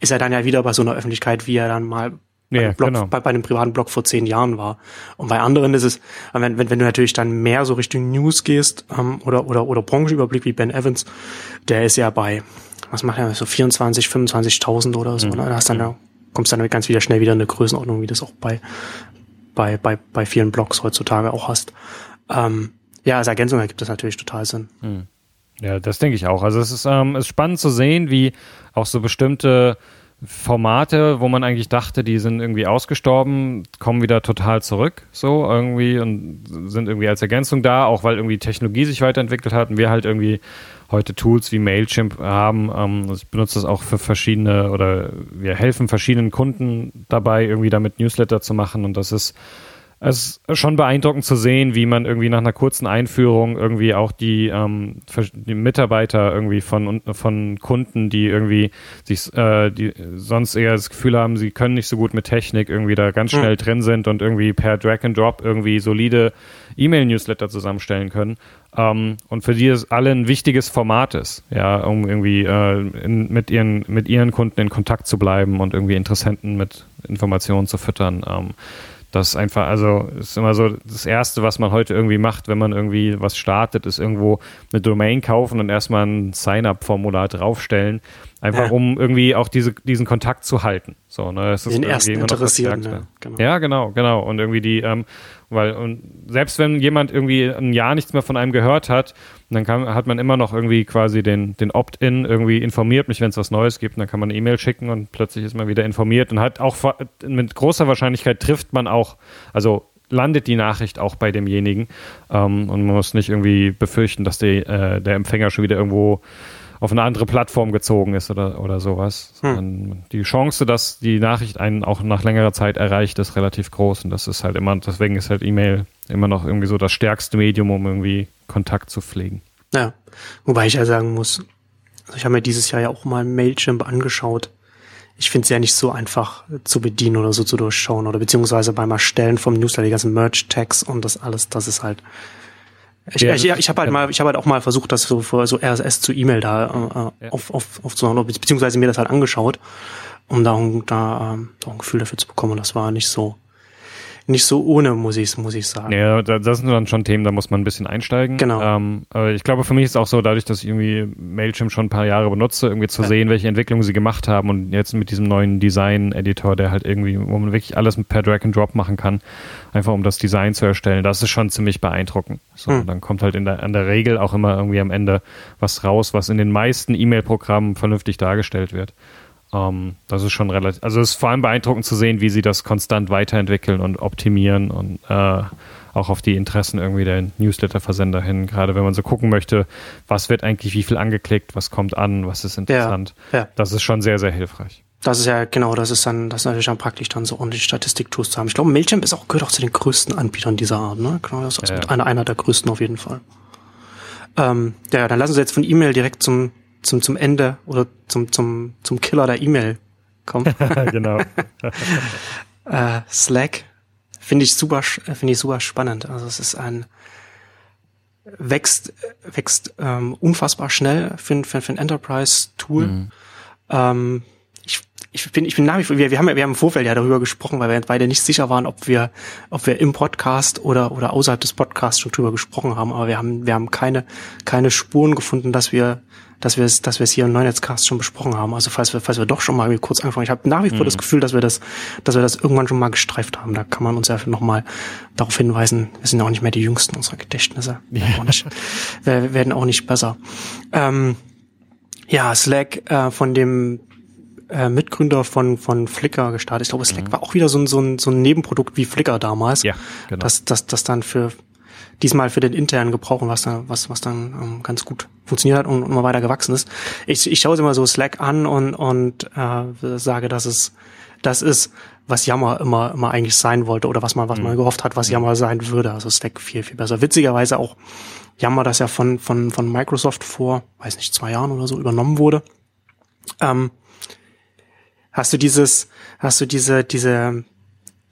ist er dann ja wieder bei so einer Öffentlichkeit, wie er dann mal ja, Blog, genau. bei, bei einem privaten Blog vor zehn Jahren war. Und bei anderen ist es, wenn, wenn, wenn du natürlich dann mehr so Richtung News gehst ähm, oder, oder, oder Branchenüberblick wie Ben Evans, der ist ja bei, was macht er, so 24, 25.000 oder so. Mhm. Ne? Da hast dann, da kommst dann ganz wieder schnell wieder in eine Größenordnung, wie das auch bei, bei, bei, bei vielen Blogs heutzutage auch hast. Ähm, ja, als Ergänzung ergibt das natürlich total Sinn. Mhm. Ja, das denke ich auch. Also es ist, ähm, ist spannend zu sehen, wie auch so bestimmte Formate, wo man eigentlich dachte, die sind irgendwie ausgestorben, kommen wieder total zurück, so irgendwie und sind irgendwie als Ergänzung da, auch weil irgendwie Technologie sich weiterentwickelt hat und wir halt irgendwie heute Tools wie Mailchimp haben. Ähm, also ich benutze das auch für verschiedene oder wir helfen verschiedenen Kunden dabei, irgendwie damit Newsletter zu machen und das ist es ist schon beeindruckend zu sehen, wie man irgendwie nach einer kurzen Einführung irgendwie auch die, ähm, die Mitarbeiter irgendwie von, von Kunden, die irgendwie sich äh, die sonst eher das Gefühl haben, sie können nicht so gut mit Technik, irgendwie da ganz schnell mhm. drin sind und irgendwie per Drag and Drop irgendwie solide E-Mail-Newsletter zusammenstellen können. Ähm, und für die es alle ein wichtiges Format ist, ja, um irgendwie äh, in, mit, ihren, mit ihren Kunden in Kontakt zu bleiben und irgendwie Interessenten mit Informationen zu füttern. Ähm, das ist einfach, also ist immer so das Erste, was man heute irgendwie macht, wenn man irgendwie was startet, ist irgendwo eine Domain kaufen und erstmal ein Sign-up-Formular draufstellen. Einfach ja. um irgendwie auch diese, diesen Kontakt zu halten. So, ne, das ist Den ersten interessieren, ja, genau. ja, genau, genau. Und irgendwie die, ähm, weil, und selbst wenn jemand irgendwie ein Jahr nichts mehr von einem gehört hat, dann kann, hat man immer noch irgendwie quasi den, den Opt-in irgendwie informiert mich, wenn es was Neues gibt. Und dann kann man eine E-Mail schicken und plötzlich ist man wieder informiert und hat auch mit großer Wahrscheinlichkeit trifft man auch, also landet die Nachricht auch bei demjenigen ähm, und man muss nicht irgendwie befürchten, dass die, äh, der Empfänger schon wieder irgendwo auf eine andere Plattform gezogen ist oder, oder sowas. Hm. Die Chance, dass die Nachricht einen auch nach längerer Zeit erreicht, ist relativ groß und das ist halt immer, deswegen ist halt E-Mail immer noch irgendwie so das stärkste Medium, um irgendwie Kontakt zu pflegen. Ja, wobei ich ja sagen muss, also ich habe mir dieses Jahr ja auch mal Mailchimp angeschaut. Ich finde es ja nicht so einfach zu bedienen oder so zu durchschauen oder beziehungsweise beim Erstellen vom Newsletter, die ganzen Merch-Tags und das alles, das ist halt ich, ja, ich, ich habe halt mal, ich habe halt auch mal versucht, das so für so RSS zu E-Mail da äh, ja. auf, auf, aufzumachen, beziehungsweise mir das halt angeschaut, um da, da, ähm, da ein Gefühl dafür zu bekommen. Und das war nicht so, nicht so ohne, muss ich, muss ich sagen. Ja, das sind dann schon Themen, da muss man ein bisschen einsteigen. Genau. Ähm, aber ich glaube, für mich ist es auch so, dadurch, dass ich irgendwie Mailchimp schon ein paar Jahre benutze, irgendwie zu ja. sehen, welche Entwicklungen sie gemacht haben und jetzt mit diesem neuen Design-Editor, der halt irgendwie, wo man wirklich alles per Drag and Drop machen kann, einfach um das Design zu erstellen, das ist schon ziemlich beeindruckend. So, hm. dann kommt halt in der, in der Regel auch immer irgendwie am Ende was raus, was in den meisten E-Mail-Programmen vernünftig dargestellt wird. Ähm, das ist schon relativ, also es ist vor allem beeindruckend zu sehen, wie sie das konstant weiterentwickeln und optimieren und äh, auch auf die Interessen irgendwie der Newsletter-Versender hin. Gerade wenn man so gucken möchte, was wird eigentlich wie viel angeklickt, was kommt an, was ist interessant. Ja, ja. Das ist schon sehr, sehr hilfreich. Das ist ja, genau, das ist dann, das ist natürlich dann praktisch dann so ordentlich Statistik-Tools zu haben. Ich glaube, Mailchimp ist auch, gehört auch zu den größten Anbietern dieser Art, ne? Genau, das ist ja. einer, einer der größten auf jeden Fall. Ähm, ja, dann lassen Sie jetzt von E-Mail direkt zum zum, zum Ende oder zum, zum, zum Killer der E-Mail kommen. genau. äh, Slack finde ich super, finde ich super spannend. Also es ist ein, wächst, wächst ähm, unfassbar schnell für, für, für ein Enterprise-Tool. Mhm. Ähm, ich, ich bin, ich bin nach wie vor, wir, wir haben, wir haben im Vorfeld ja darüber gesprochen, weil wir beide nicht sicher waren, ob wir, ob wir im Podcast oder, oder außerhalb des Podcasts schon drüber gesprochen haben, aber wir haben, wir haben keine, keine Spuren gefunden, dass wir, dass wir es, dass wir es hier im Neunetzcast schon besprochen haben. Also falls wir, falls wir doch schon mal kurz anfangen. Ich habe nach wie vor mhm. das Gefühl, dass wir das, dass wir das irgendwann schon mal gestreift haben. Da kann man uns ja noch mal darauf hinweisen. Wir sind ja auch nicht mehr die Jüngsten unserer Gedächtnisse. Wir, ja. wir werden auch nicht besser. Ähm, ja, Slack äh, von dem äh, Mitgründer von von Flickr gestartet. Ich glaube, Slack mhm. war auch wieder so ein, so ein so ein Nebenprodukt wie Flickr damals. Ja, genau. Das das das dann für diesmal für den internen Gebrauch was dann, was, was dann ähm, ganz gut funktioniert hat und, und immer weiter gewachsen ist. Ich, ich schaue es immer so Slack an und, und äh, sage, dass es das ist, was Yammer immer, immer eigentlich sein wollte oder was man, was man mhm. gehofft hat, was mhm. Yammer sein würde. Also Slack viel, viel besser. Witzigerweise auch Yammer, das ja von, von, von Microsoft vor, weiß nicht, zwei Jahren oder so übernommen wurde. Ähm, hast du dieses, hast du diese, diese,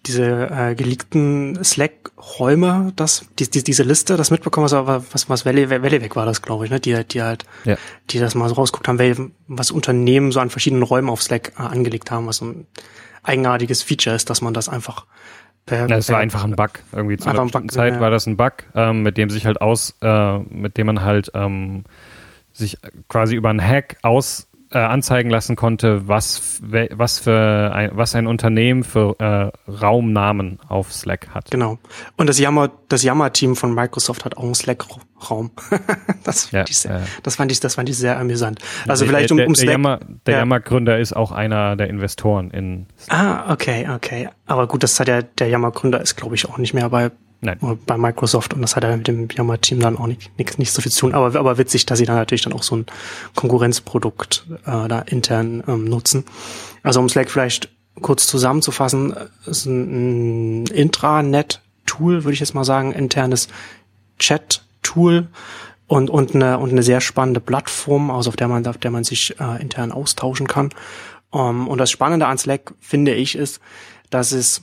diese äh, geleakten Slack-Räume, das, die, die, diese Liste, das mitbekommen, was, was, was Welle, Welle weg war das, glaube ich, ne? Die, die halt, ja. die das mal so rausguckt haben, was Unternehmen so an verschiedenen Räumen auf Slack äh, angelegt haben, was so ein eigenartiges Feature ist, dass man das einfach per, ja, es war einfach ein Bug. Irgendwie zu einer bestimmten Zeit ja. war das ein Bug, ähm, mit dem sich halt aus, äh, mit dem man halt ähm, sich quasi über einen Hack aus äh, anzeigen lassen konnte, was, was für ein, was ein Unternehmen für äh, Raumnamen auf Slack hat. Genau. Und das Yammer, das Yammer-Team von Microsoft hat auch einen Slack-Raum. das, ja, sehr, ja. das fand ich, das fand ich sehr amüsant. Also der, vielleicht um, um Slack. Der, Yammer, ja. Yammer-Gründer ist auch einer der Investoren in Slack. Ah, okay, okay. Aber gut, das hat ja, der Yammer-Gründer ist, glaube ich, auch nicht mehr bei Nein. bei Microsoft und das hat ja mit dem Yammer-Team dann auch nicht, nicht, nicht so viel zu tun. Aber, aber witzig, dass sie dann natürlich dann auch so ein Konkurrenzprodukt äh, da intern ähm, nutzen. Also um Slack vielleicht kurz zusammenzufassen, ist ein, ein Intranet-Tool, würde ich jetzt mal sagen, internes Chat-Tool und, und, eine, und eine sehr spannende Plattform, also auf der man, auf der man sich äh, intern austauschen kann. Um, ähm, und das Spannende an Slack, finde ich, ist, dass es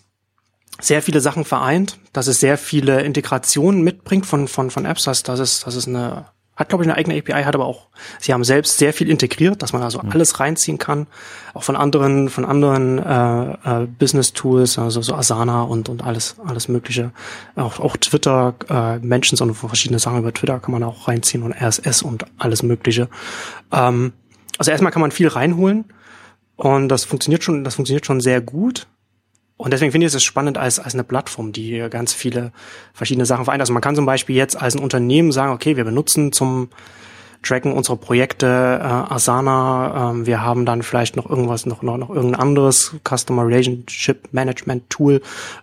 sehr viele Sachen vereint, dass es sehr viele Integrationen mitbringt von, von, von Apps, dass, dass es, dass es eine, hat glaube ich eine eigene API, hat aber auch, sie haben selbst sehr viel integriert, dass man also mhm. alles reinziehen kann, auch von anderen, von anderen äh, äh, Business Tools, also so Asana und, und alles, alles mögliche. Auch, auch Twitter, äh, Mentions und verschiedene Sachen über Twitter kann man auch reinziehen und RSS und alles mögliche. Ähm, also erstmal kann man viel reinholen und das funktioniert schon, das funktioniert schon sehr gut. Und deswegen finde ich es spannend als, als eine Plattform, die ganz viele verschiedene Sachen vereint. Also man kann zum Beispiel jetzt als ein Unternehmen sagen, okay, wir benutzen zum Tracken unsere Projekte äh, Asana, ähm, wir haben dann vielleicht noch irgendwas, noch, noch, noch irgendein anderes Customer Relationship Management Tool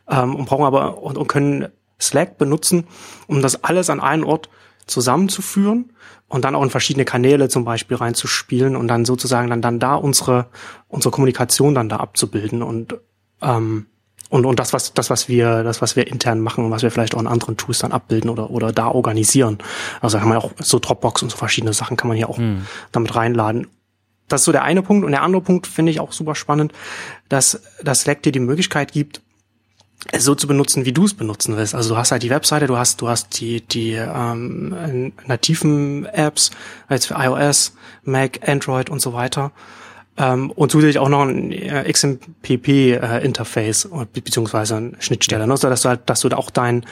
ähm, und brauchen aber und, und können Slack benutzen, um das alles an einen Ort zusammenzuführen und dann auch in verschiedene Kanäle zum Beispiel reinzuspielen und dann sozusagen dann, dann da unsere, unsere Kommunikation dann da abzubilden und ähm, und, und das, was, das, was wir, das, was wir intern machen, was wir vielleicht auch in anderen Tools dann abbilden oder, oder da organisieren. Also kann man auch so Dropbox und so verschiedene Sachen kann man hier auch mhm. damit reinladen. Das ist so der eine Punkt. Und der andere Punkt finde ich auch super spannend, dass, dass Slack dir die Möglichkeit gibt, es so zu benutzen, wie du es benutzen willst. Also du hast halt die Webseite, du hast, du hast die, die ähm, nativen Apps, jetzt für iOS, Mac, Android und so weiter. Ähm, und zusätzlich auch noch ein äh, XMPP-Interface äh, beziehungsweise eine Schnittstelle, ne? so dass du halt, dass du da auch dein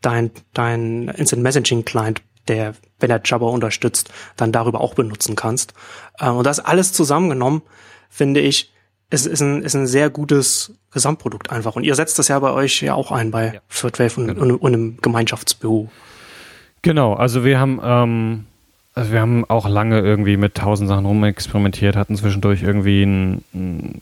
dein dein Instant Messaging Client, der wenn er Jabber unterstützt, dann darüber auch benutzen kannst. Ähm, und das alles zusammengenommen, finde ich, ist, ist, ein, ist ein sehr gutes Gesamtprodukt einfach. Und ihr setzt das ja bei euch ja auch ein bei ja. Third Wave und, genau. und, und im Gemeinschaftsbüro. Genau, also wir haben ähm, also wir haben auch lange irgendwie mit tausend Sachen rumexperimentiert, hatten zwischendurch irgendwie ein, ein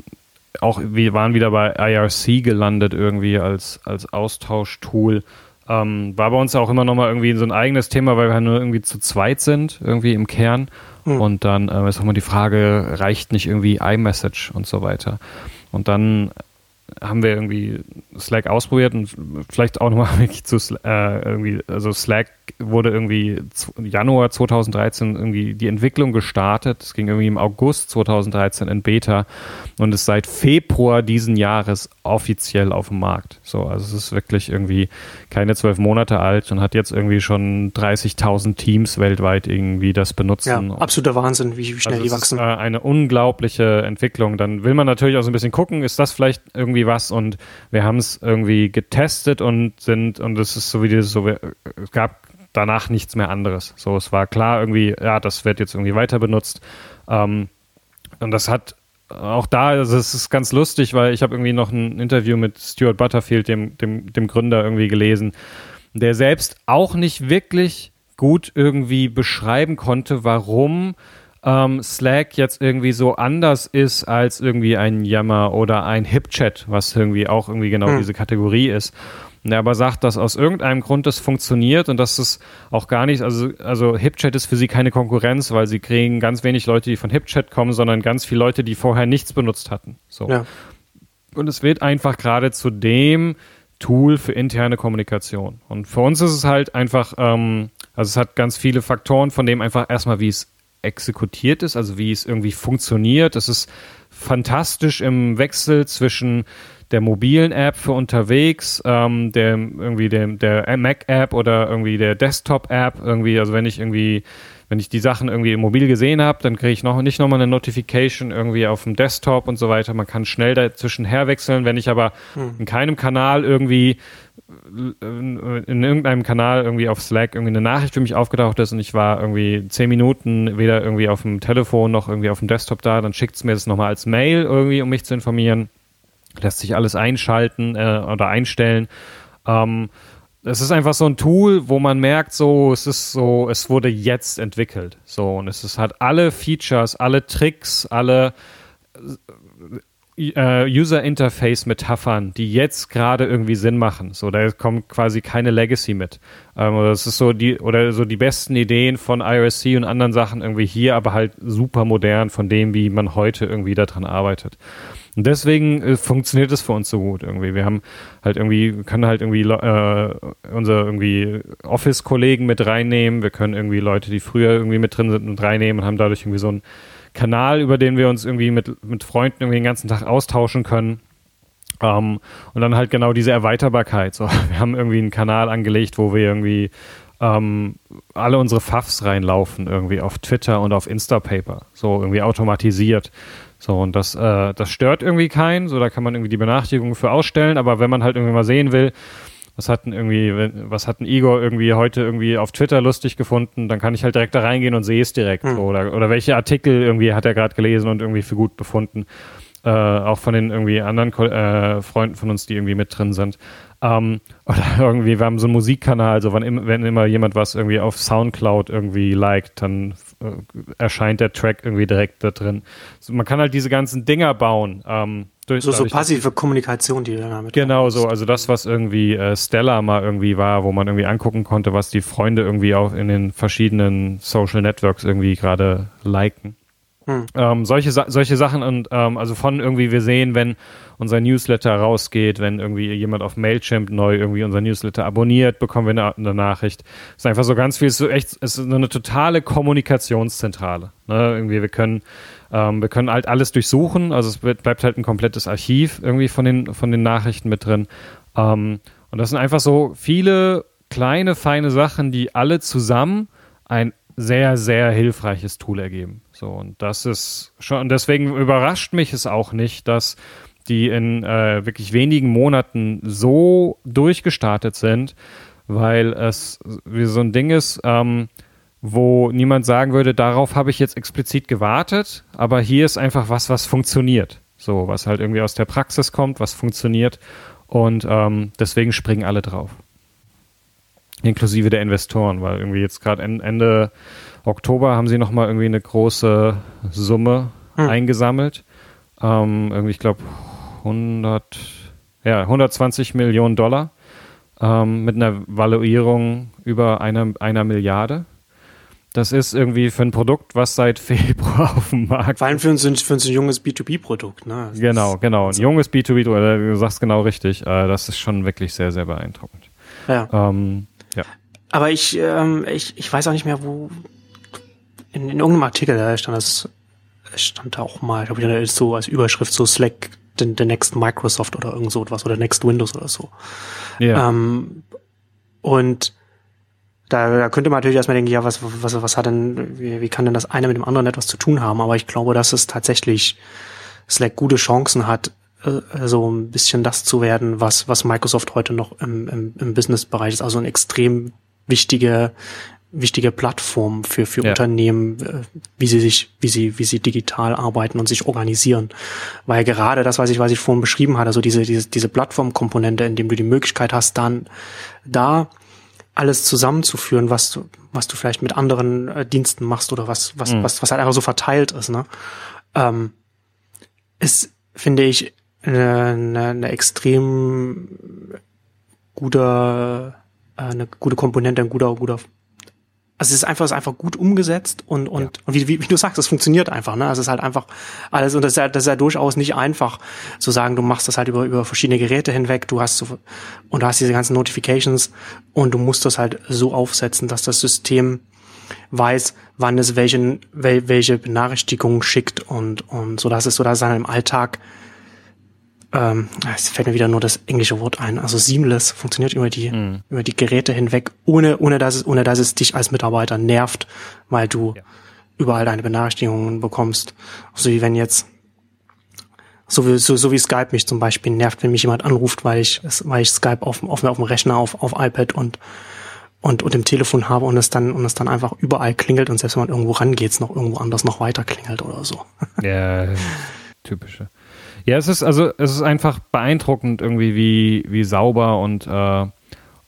auch wir waren wieder bei IRC gelandet irgendwie als, als Austauschtool. Ähm, war bei uns auch immer nochmal irgendwie so ein eigenes Thema, weil wir nur irgendwie zu zweit sind, irgendwie im Kern. Mhm. Und dann äh, ist auch mal die Frage, reicht nicht irgendwie iMessage und so weiter. Und dann haben wir irgendwie Slack ausprobiert und vielleicht auch nochmal wirklich zu äh, irgendwie, also Slack wurde irgendwie Januar 2013 irgendwie die Entwicklung gestartet. Es ging irgendwie im August 2013 in Beta und ist seit Februar diesen Jahres offiziell auf dem Markt. So, also es ist wirklich irgendwie keine zwölf Monate alt und hat jetzt irgendwie schon 30.000 Teams weltweit irgendwie das benutzen. Ja, absoluter Wahnsinn, wie, wie schnell also die wachsen. Ist, äh, eine unglaubliche Entwicklung. Dann will man natürlich auch so ein bisschen gucken, ist das vielleicht irgendwie was? Und wir haben es irgendwie getestet und sind, und es ist so wie dieses, so, es gab danach nichts mehr anderes. So, es war klar irgendwie, ja, das wird jetzt irgendwie weiter benutzt. Ähm, und das hat auch da, also es ist ganz lustig, weil ich habe irgendwie noch ein Interview mit Stuart Butterfield, dem, dem, dem Gründer, irgendwie gelesen, der selbst auch nicht wirklich gut irgendwie beschreiben konnte, warum ähm, Slack jetzt irgendwie so anders ist als irgendwie ein Yammer oder ein HipChat, was irgendwie auch irgendwie genau hm. diese Kategorie ist. Der aber sagt, dass aus irgendeinem Grund das funktioniert und dass es auch gar nicht, also, also HipChat ist für sie keine Konkurrenz, weil sie kriegen ganz wenig Leute, die von HipChat kommen, sondern ganz viele Leute, die vorher nichts benutzt hatten. So. Ja. Und es wird einfach gerade zu dem Tool für interne Kommunikation. Und für uns ist es halt einfach, ähm, also es hat ganz viele Faktoren, von dem einfach erstmal, wie es exekutiert ist, also wie es irgendwie funktioniert. Es ist fantastisch im Wechsel zwischen der mobilen App für unterwegs, ähm, der irgendwie der, der Mac-App oder irgendwie der Desktop-App, irgendwie, also wenn ich irgendwie, wenn ich die Sachen irgendwie im Mobil gesehen habe, dann kriege ich noch nicht nochmal eine Notification irgendwie auf dem Desktop und so weiter. Man kann schnell dazwischen herwechseln. Wenn ich aber hm. in keinem Kanal irgendwie in irgendeinem Kanal irgendwie auf Slack irgendwie eine Nachricht für mich aufgetaucht ist und ich war irgendwie zehn Minuten weder irgendwie auf dem Telefon noch irgendwie auf dem Desktop da, dann schickt es mir das nochmal als Mail irgendwie, um mich zu informieren lässt sich alles einschalten äh, oder einstellen. Ähm, es ist einfach so ein Tool, wo man merkt, so, es ist so, es wurde jetzt entwickelt. So, und es ist, hat alle Features, alle Tricks, alle User Interface Metaphern, die jetzt gerade irgendwie Sinn machen. So, da kommt quasi keine Legacy mit. Ähm, oder es ist so die, oder so die besten Ideen von IRC und anderen Sachen irgendwie hier, aber halt super modern von dem, wie man heute irgendwie daran arbeitet. Und deswegen äh, funktioniert es für uns so gut irgendwie. Wir haben halt irgendwie, können halt irgendwie äh, unsere irgendwie Office-Kollegen mit reinnehmen. Wir können irgendwie Leute, die früher irgendwie mit drin sind, mit reinnehmen und haben dadurch irgendwie so einen Kanal, über den wir uns irgendwie mit, mit Freunden irgendwie den ganzen Tag austauschen können. Ähm, und dann halt genau diese Erweiterbarkeit. So, wir haben irgendwie einen Kanal angelegt, wo wir irgendwie ähm, alle unsere Fafs reinlaufen, irgendwie auf Twitter und auf Instapaper. So irgendwie automatisiert. So, und das, äh, das stört irgendwie keinen, so da kann man irgendwie die Benachrichtigung für ausstellen, aber wenn man halt irgendwie mal sehen will, was hat denn irgendwie, was hat ein Igor irgendwie heute irgendwie auf Twitter lustig gefunden, dann kann ich halt direkt da reingehen und sehe es direkt. Hm. Oder, oder welche Artikel irgendwie hat er gerade gelesen und irgendwie für gut befunden. Äh, auch von den irgendwie anderen äh, Freunden von uns, die irgendwie mit drin sind. Ähm, oder irgendwie, wir haben so einen Musikkanal, also wenn, wenn immer jemand was irgendwie auf Soundcloud irgendwie liked, dann äh, erscheint der Track irgendwie direkt da drin. Also man kann halt diese ganzen Dinger bauen. Ähm, durch, so, so passive Kommunikation, die dann damit Genau so, also das, was irgendwie äh, Stella mal irgendwie war, wo man irgendwie angucken konnte, was die Freunde irgendwie auch in den verschiedenen Social Networks irgendwie gerade liken. Hm. Ähm, solche, solche Sachen und ähm, also von irgendwie, wir sehen, wenn unser Newsletter rausgeht, wenn irgendwie jemand auf Mailchimp neu irgendwie unser Newsletter abonniert, bekommen wir eine, eine Nachricht. Es ist einfach so ganz viel, es ist so echt, es ist eine totale Kommunikationszentrale. Ne? Irgendwie, wir können, ähm, wir können halt alles durchsuchen, also es bleibt halt ein komplettes Archiv irgendwie von den, von den Nachrichten mit drin. Ähm, und das sind einfach so viele kleine, feine Sachen, die alle zusammen ein sehr, sehr hilfreiches Tool ergeben. So, und das ist schon, und deswegen überrascht mich es auch nicht, dass die in äh, wirklich wenigen Monaten so durchgestartet sind, weil es wie so ein Ding ist, ähm, wo niemand sagen würde, darauf habe ich jetzt explizit gewartet, aber hier ist einfach was, was funktioniert. So, was halt irgendwie aus der Praxis kommt, was funktioniert und ähm, deswegen springen alle drauf inklusive der Investoren, weil irgendwie jetzt gerade Ende Oktober haben sie nochmal irgendwie eine große Summe hm. eingesammelt. Ähm, irgendwie, ich glaube, 100, ja, 120 Millionen Dollar ähm, mit einer Valuierung über einer, einer Milliarde. Das ist irgendwie für ein Produkt, was seit Februar auf dem Markt Vor allem für uns, für ein junges B2B-Produkt. Ne? genau, genau. Ein junges B2B-Produkt, du sagst genau richtig. Äh, das ist schon wirklich sehr, sehr beeindruckend. Ja. Ähm, ja. aber ich, ähm, ich, ich weiß auch nicht mehr, wo in, in irgendeinem Artikel da stand das stand da auch mal, ich glaube, so als Überschrift so Slack the, the next Microsoft oder irgend so etwas oder next Windows oder so. Ja. Ähm, und da, da könnte man natürlich erstmal denken, ja, was, was, was hat denn, wie, wie kann denn das eine mit dem anderen etwas zu tun haben? Aber ich glaube, dass es tatsächlich Slack gute Chancen hat, äh, so ein bisschen das zu werden, was, was Microsoft heute noch im, im, im Business-Bereich ist. Also ein extrem wichtige, wichtige Plattform für, für ja. Unternehmen, äh, wie sie sich, wie sie, wie sie digital arbeiten und sich organisieren. Weil gerade das, was ich, was ich vorhin beschrieben hatte, also diese, diese, diese Plattformkomponente, in dem du die Möglichkeit hast, dann da alles zusammenzuführen, was du, was du vielleicht mit anderen äh, Diensten machst oder was, was, mhm. was, was halt einfach so verteilt ist, ne? Ähm, ist, finde ich, eine, eine, extrem guter, äh, eine gute Komponente, ein guter, guter also es ist einfach, es ist einfach gut umgesetzt und, und, ja. und wie, wie, wie du sagst, es funktioniert einfach, ne? Also es ist halt einfach alles, und das ist ja, das ist ja durchaus nicht einfach zu sagen, du machst das halt über, über verschiedene Geräte hinweg, du hast so, und du hast diese ganzen Notifications und du musst das halt so aufsetzen, dass das System weiß, wann es welchen, wel, welche Benachrichtigungen schickt und, und so, dass es so, dass es dann im Alltag ähm, es fällt mir wieder nur das englische Wort ein, also seamless funktioniert über die, mhm. über die Geräte hinweg, ohne, ohne dass es, ohne dass es dich als Mitarbeiter nervt, weil du ja. überall deine Benachrichtigungen bekommst. So wie wenn jetzt, so wie, so, so wie Skype mich zum Beispiel nervt, wenn mich jemand anruft, weil ich, weil ich Skype auf, auf, auf dem Rechner, auf, auf iPad und, und, und im Telefon habe und es dann, und es dann einfach überall klingelt und selbst wenn man irgendwo rangeht, es noch irgendwo anders noch weiter klingelt oder so. Ja, typische. Ja, es ist also es ist einfach beeindruckend irgendwie, wie, wie sauber und äh,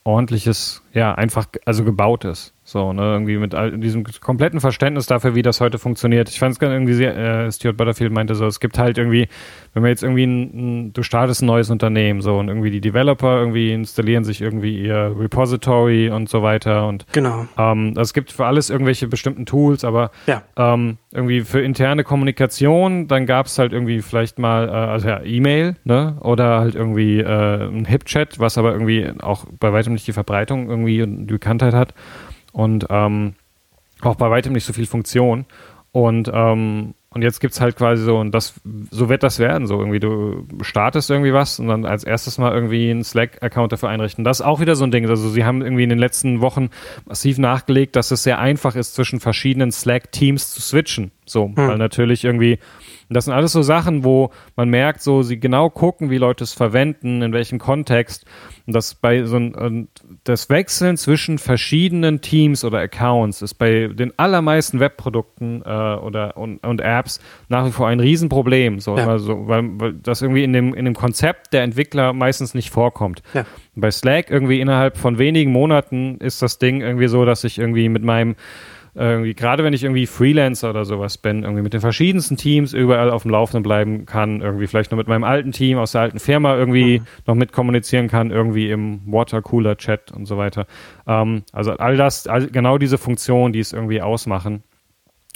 ordentliches, ja, einfach also gebaut ist. So, ne, irgendwie mit all, diesem kompletten Verständnis dafür, wie das heute funktioniert. Ich fand es ganz irgendwie sehr, äh, Stuart Butterfield meinte so, es gibt halt irgendwie, wenn man jetzt irgendwie ein, ein, du startest ein neues Unternehmen, so, und irgendwie die Developer irgendwie installieren sich irgendwie ihr Repository und so weiter und genau. Ähm, es gibt für alles irgendwelche bestimmten Tools, aber ja. ähm, irgendwie für interne Kommunikation, dann gab es halt irgendwie vielleicht mal, äh, also ja, E-Mail, ne, oder halt irgendwie äh, ein HipChat, was aber irgendwie auch bei weitem nicht die Verbreitung irgendwie und die Bekanntheit hat und ähm, auch bei weitem nicht so viel Funktion. Und, ähm, und jetzt gibt's halt quasi so, und das, so wird das werden, so irgendwie, du startest irgendwie was und dann als erstes mal irgendwie einen Slack-Account dafür einrichten. Das ist auch wieder so ein Ding. Also sie haben irgendwie in den letzten Wochen massiv nachgelegt, dass es sehr einfach ist, zwischen verschiedenen Slack-Teams zu switchen. So, hm. weil natürlich irgendwie und das sind alles so Sachen, wo man merkt, so sie genau gucken, wie Leute es verwenden, in welchem Kontext. Und das bei so ein, das Wechseln zwischen verschiedenen Teams oder Accounts ist bei den allermeisten Webprodukten äh, oder und, und, Apps nach wie vor ein Riesenproblem. So, ja. also, weil, weil das irgendwie in dem, in dem Konzept der Entwickler meistens nicht vorkommt. Ja. Bei Slack irgendwie innerhalb von wenigen Monaten ist das Ding irgendwie so, dass ich irgendwie mit meinem irgendwie, gerade wenn ich irgendwie Freelancer oder sowas bin, irgendwie mit den verschiedensten Teams überall auf dem Laufenden bleiben kann, irgendwie vielleicht noch mit meinem alten Team aus der alten Firma irgendwie mhm. noch mit kommunizieren kann, irgendwie im Watercooler-Chat und so weiter. Ähm, also all das, all, genau diese Funktionen, die es irgendwie ausmachen.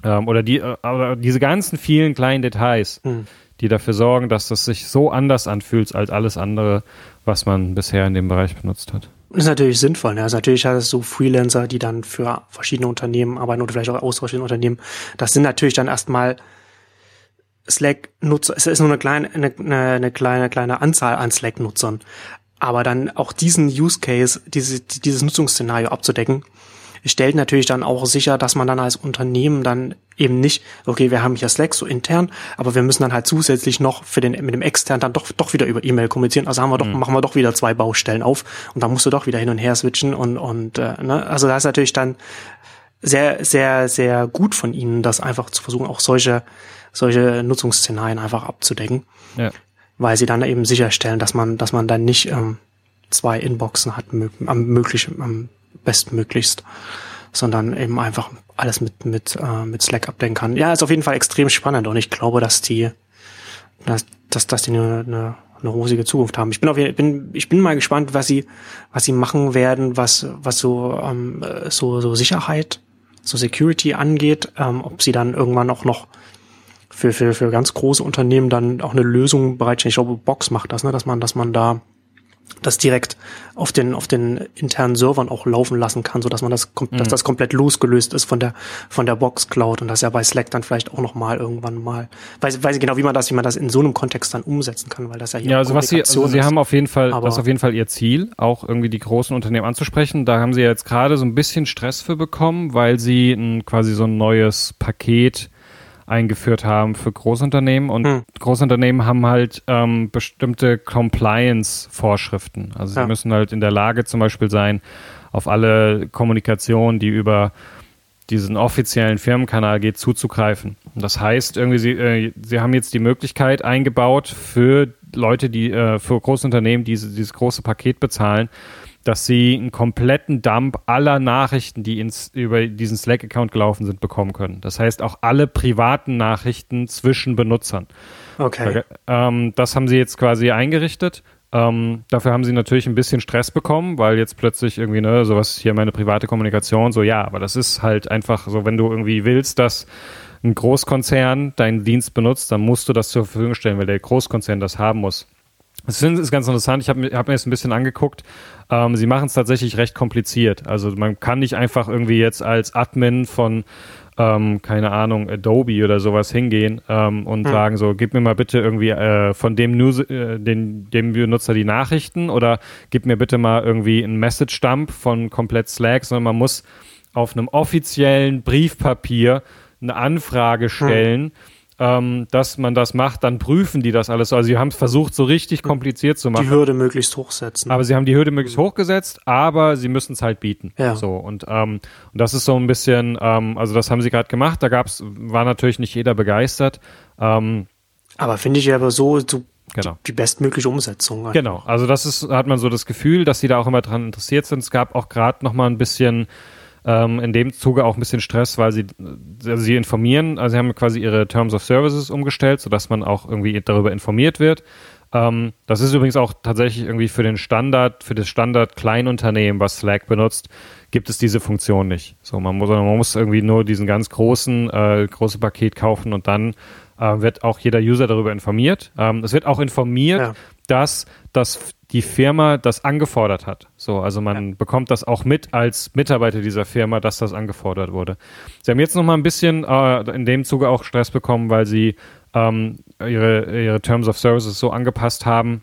Ähm, oder die, äh, diese ganzen vielen kleinen Details, mhm. die dafür sorgen, dass das sich so anders anfühlt als alles andere, was man bisher in dem Bereich benutzt hat. Ist natürlich sinnvoll. Ne? Also natürlich hat es so Freelancer, die dann für verschiedene Unternehmen arbeiten oder vielleicht auch aus verschiedenen Unternehmen. Das sind natürlich dann erstmal Slack-Nutzer. Es ist nur eine kleine, eine, eine kleine, kleine Anzahl an Slack-Nutzern. Aber dann auch diesen Use Case, diese, dieses Nutzungsszenario abzudecken, stellt natürlich dann auch sicher, dass man dann als Unternehmen dann eben nicht, okay, wir haben hier Slack so intern, aber wir müssen dann halt zusätzlich noch für den mit dem extern dann doch doch wieder über E-Mail kommunizieren. Also haben wir doch mhm. machen wir doch wieder zwei Baustellen auf und dann musst du doch wieder hin und her switchen und und äh, ne? also da ist natürlich dann sehr sehr sehr gut von ihnen, das einfach zu versuchen, auch solche solche Nutzungsszenarien einfach abzudecken, ja. weil sie dann eben sicherstellen, dass man dass man dann nicht ähm, zwei Inboxen hat, am möglich am bestmöglichst, sondern eben einfach alles mit, mit, äh, mit Slack abdecken kann. Ja, ist auf jeden Fall extrem spannend und ich glaube, dass die, dass, dass, dass die eine, eine, eine rosige Zukunft haben. Ich bin auf jeden, bin, ich bin mal gespannt, was sie, was sie machen werden, was, was so, ähm, so, so Sicherheit, so Security angeht, ähm, ob sie dann irgendwann auch noch für, für, für ganz große Unternehmen dann auch eine Lösung bereitstellen. Ich glaube, Box macht das, ne, dass man, dass man da das direkt auf den auf den internen Servern auch laufen lassen kann, so dass man das mhm. dass das komplett losgelöst ist von der von der Box Cloud und das ja bei Slack dann vielleicht auch noch mal irgendwann mal weiß weiß ich genau wie man das wie man das in so einem Kontext dann umsetzen kann, weil das ja hier ja also was sie also sie haben auf jeden Fall das ist auf jeden Fall ihr Ziel auch irgendwie die großen Unternehmen anzusprechen. Da haben sie jetzt gerade so ein bisschen Stress für bekommen, weil sie ein, quasi so ein neues Paket eingeführt haben für Großunternehmen und hm. Großunternehmen haben halt ähm, bestimmte Compliance-Vorschriften. Also ja. sie müssen halt in der Lage zum Beispiel sein, auf alle Kommunikation, die über diesen offiziellen Firmenkanal geht, zuzugreifen. Und das heißt, irgendwie sie, äh, sie haben jetzt die Möglichkeit eingebaut für Leute, die äh, für Großunternehmen diese, dieses große Paket bezahlen, dass sie einen kompletten Dump aller Nachrichten, die ins, über diesen Slack-Account gelaufen sind, bekommen können. Das heißt auch alle privaten Nachrichten zwischen Benutzern. Okay. Ähm, das haben sie jetzt quasi eingerichtet. Ähm, dafür haben sie natürlich ein bisschen Stress bekommen, weil jetzt plötzlich irgendwie, ne, sowas hier meine private Kommunikation, so ja, aber das ist halt einfach so, wenn du irgendwie willst, dass ein Großkonzern deinen Dienst benutzt, dann musst du das zur Verfügung stellen, weil der Großkonzern das haben muss. Das ist ganz interessant. Ich habe hab mir das ein bisschen angeguckt. Ähm, sie machen es tatsächlich recht kompliziert. Also man kann nicht einfach irgendwie jetzt als Admin von ähm, keine Ahnung, Adobe oder sowas hingehen ähm, und hm. sagen so, gib mir mal bitte irgendwie äh, von dem News, äh, den, dem Benutzer die Nachrichten oder gib mir bitte mal irgendwie einen Message-Dump von komplett Slack, sondern man muss auf einem offiziellen Briefpapier eine Anfrage hm. stellen. Hm ähm, dass man das macht, dann prüfen die das alles. Also sie haben es versucht, so richtig kompliziert zu machen. Die Hürde möglichst hochsetzen. Aber sie haben die Hürde möglichst hochgesetzt, aber sie müssen es halt bieten. Ja. So und, ähm, und das ist so ein bisschen, ähm, also das haben sie gerade gemacht. Da gab's, war natürlich nicht jeder begeistert. Ähm, aber finde ich aber so, so Genau. Die, die bestmögliche Umsetzung. Genau. Also das ist, hat man so das Gefühl, dass sie da auch immer dran interessiert sind. Es gab auch gerade noch mal ein bisschen ähm, in dem Zuge auch ein bisschen Stress, weil sie, also sie informieren, also sie haben quasi ihre Terms of Services umgestellt, sodass man auch irgendwie darüber informiert wird. Ähm, das ist übrigens auch tatsächlich irgendwie für den Standard, für das Standard Kleinunternehmen, was Slack benutzt, gibt es diese Funktion nicht. So, man muss, man muss irgendwie nur diesen ganz großen, äh, große Paket kaufen und dann äh, wird auch jeder User darüber informiert. Ähm, es wird auch informiert, ja. dass das die Firma das angefordert hat. So, also man ja. bekommt das auch mit als Mitarbeiter dieser Firma, dass das angefordert wurde. Sie haben jetzt noch mal ein bisschen äh, in dem Zuge auch Stress bekommen, weil sie ähm, ihre, ihre Terms of Services so angepasst haben.